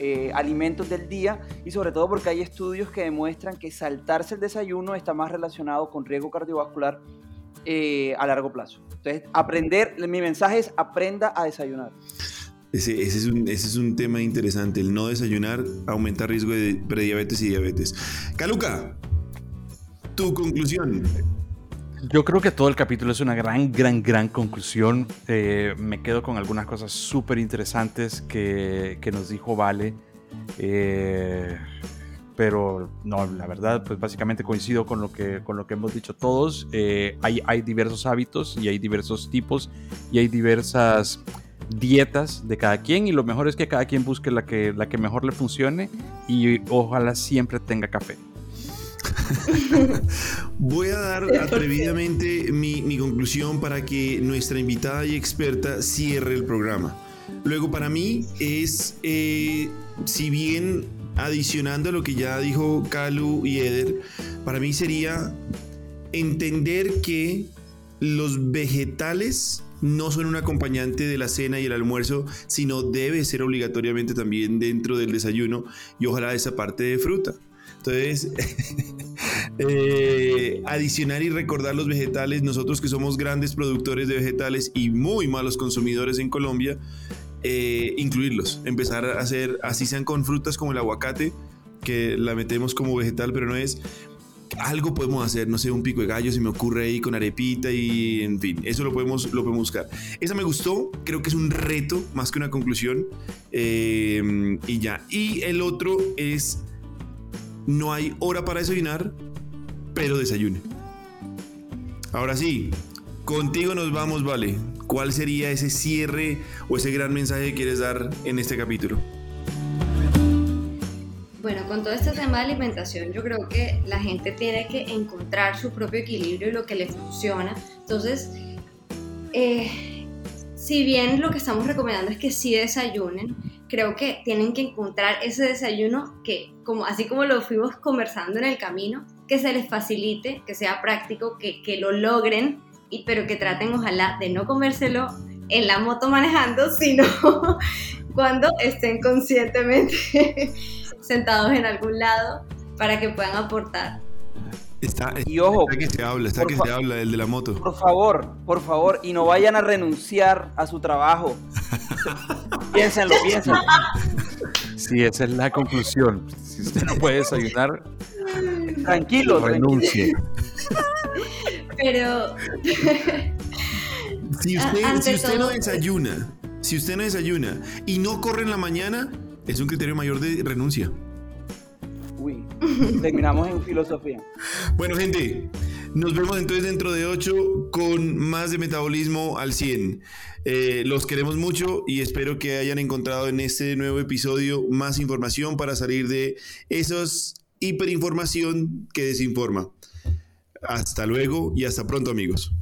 eh, alimentos del día y sobre todo porque hay estudios que demuestran que saltarse el desayuno está más relacionado con riesgo cardiovascular eh, a largo plazo. Entonces, aprender, mi mensaje es aprenda a desayunar. Ese, ese, es un, ese, es un, tema interesante. El no desayunar aumenta riesgo de prediabetes y diabetes. Caluca, tu conclusión. Yo creo que todo el capítulo es una gran, gran, gran conclusión. Eh, me quedo con algunas cosas súper interesantes que, que, nos dijo Vale. Eh, pero no, la verdad, pues básicamente coincido con lo que, con lo que hemos dicho todos. Eh, hay, hay diversos hábitos y hay diversos tipos y hay diversas dietas de cada quien y lo mejor es que cada quien busque la que, la que mejor le funcione y ojalá siempre tenga café. Voy a dar atrevidamente mi, mi, conclusión para que nuestra invitada y experta cierre el programa. Luego, para mí es, eh, si bien adicionando a lo que ya dijo Calu y Eder, para mí sería entender que los vegetales no son un acompañante de la cena y el almuerzo, sino debe ser obligatoriamente también dentro del desayuno y ojalá esa parte de fruta. Entonces, eh, adicionar y recordar los vegetales, nosotros que somos grandes productores de vegetales y muy malos consumidores en Colombia, eh, incluirlos, empezar a hacer, así sean con frutas como el aguacate, que la metemos como vegetal, pero no es, algo podemos hacer, no sé, un pico de gallo se me ocurre ahí con arepita y en fin, eso lo podemos, lo podemos buscar. Esa me gustó, creo que es un reto más que una conclusión eh, y ya. Y el otro es, no hay hora para desayunar, pero desayune. Ahora sí, contigo nos vamos, vale. ¿Cuál sería ese cierre o ese gran mensaje que quieres dar en este capítulo? Bueno, con todo este tema de alimentación, yo creo que la gente tiene que encontrar su propio equilibrio y lo que le funciona. Entonces, eh, si bien lo que estamos recomendando es que sí desayunen, creo que tienen que encontrar ese desayuno que, como, así como lo fuimos conversando en el camino, que se les facilite, que sea práctico, que, que lo logren pero que traten ojalá de no comérselo en la moto manejando, sino cuando estén conscientemente sentados en algún lado para que puedan aportar. Está, y ojo, está que se habla, está que se habla el de la moto. Por favor, por favor, y no vayan a renunciar a su trabajo. piénsenlo, piénsenlo. Sí, esa es la conclusión. Si usted no puede desayunar, tranquilo, renuncie. Pero. si usted, no desayuna, si usted no desayuna y no corre en la mañana, es un criterio mayor de renuncia. Uy, terminamos en filosofía. Bueno, gente, nos vemos entonces dentro de 8 con más de metabolismo al 100. Eh, los queremos mucho y espero que hayan encontrado en este nuevo episodio más información para salir de esos hiperinformación que desinforma. Hasta luego y hasta pronto amigos.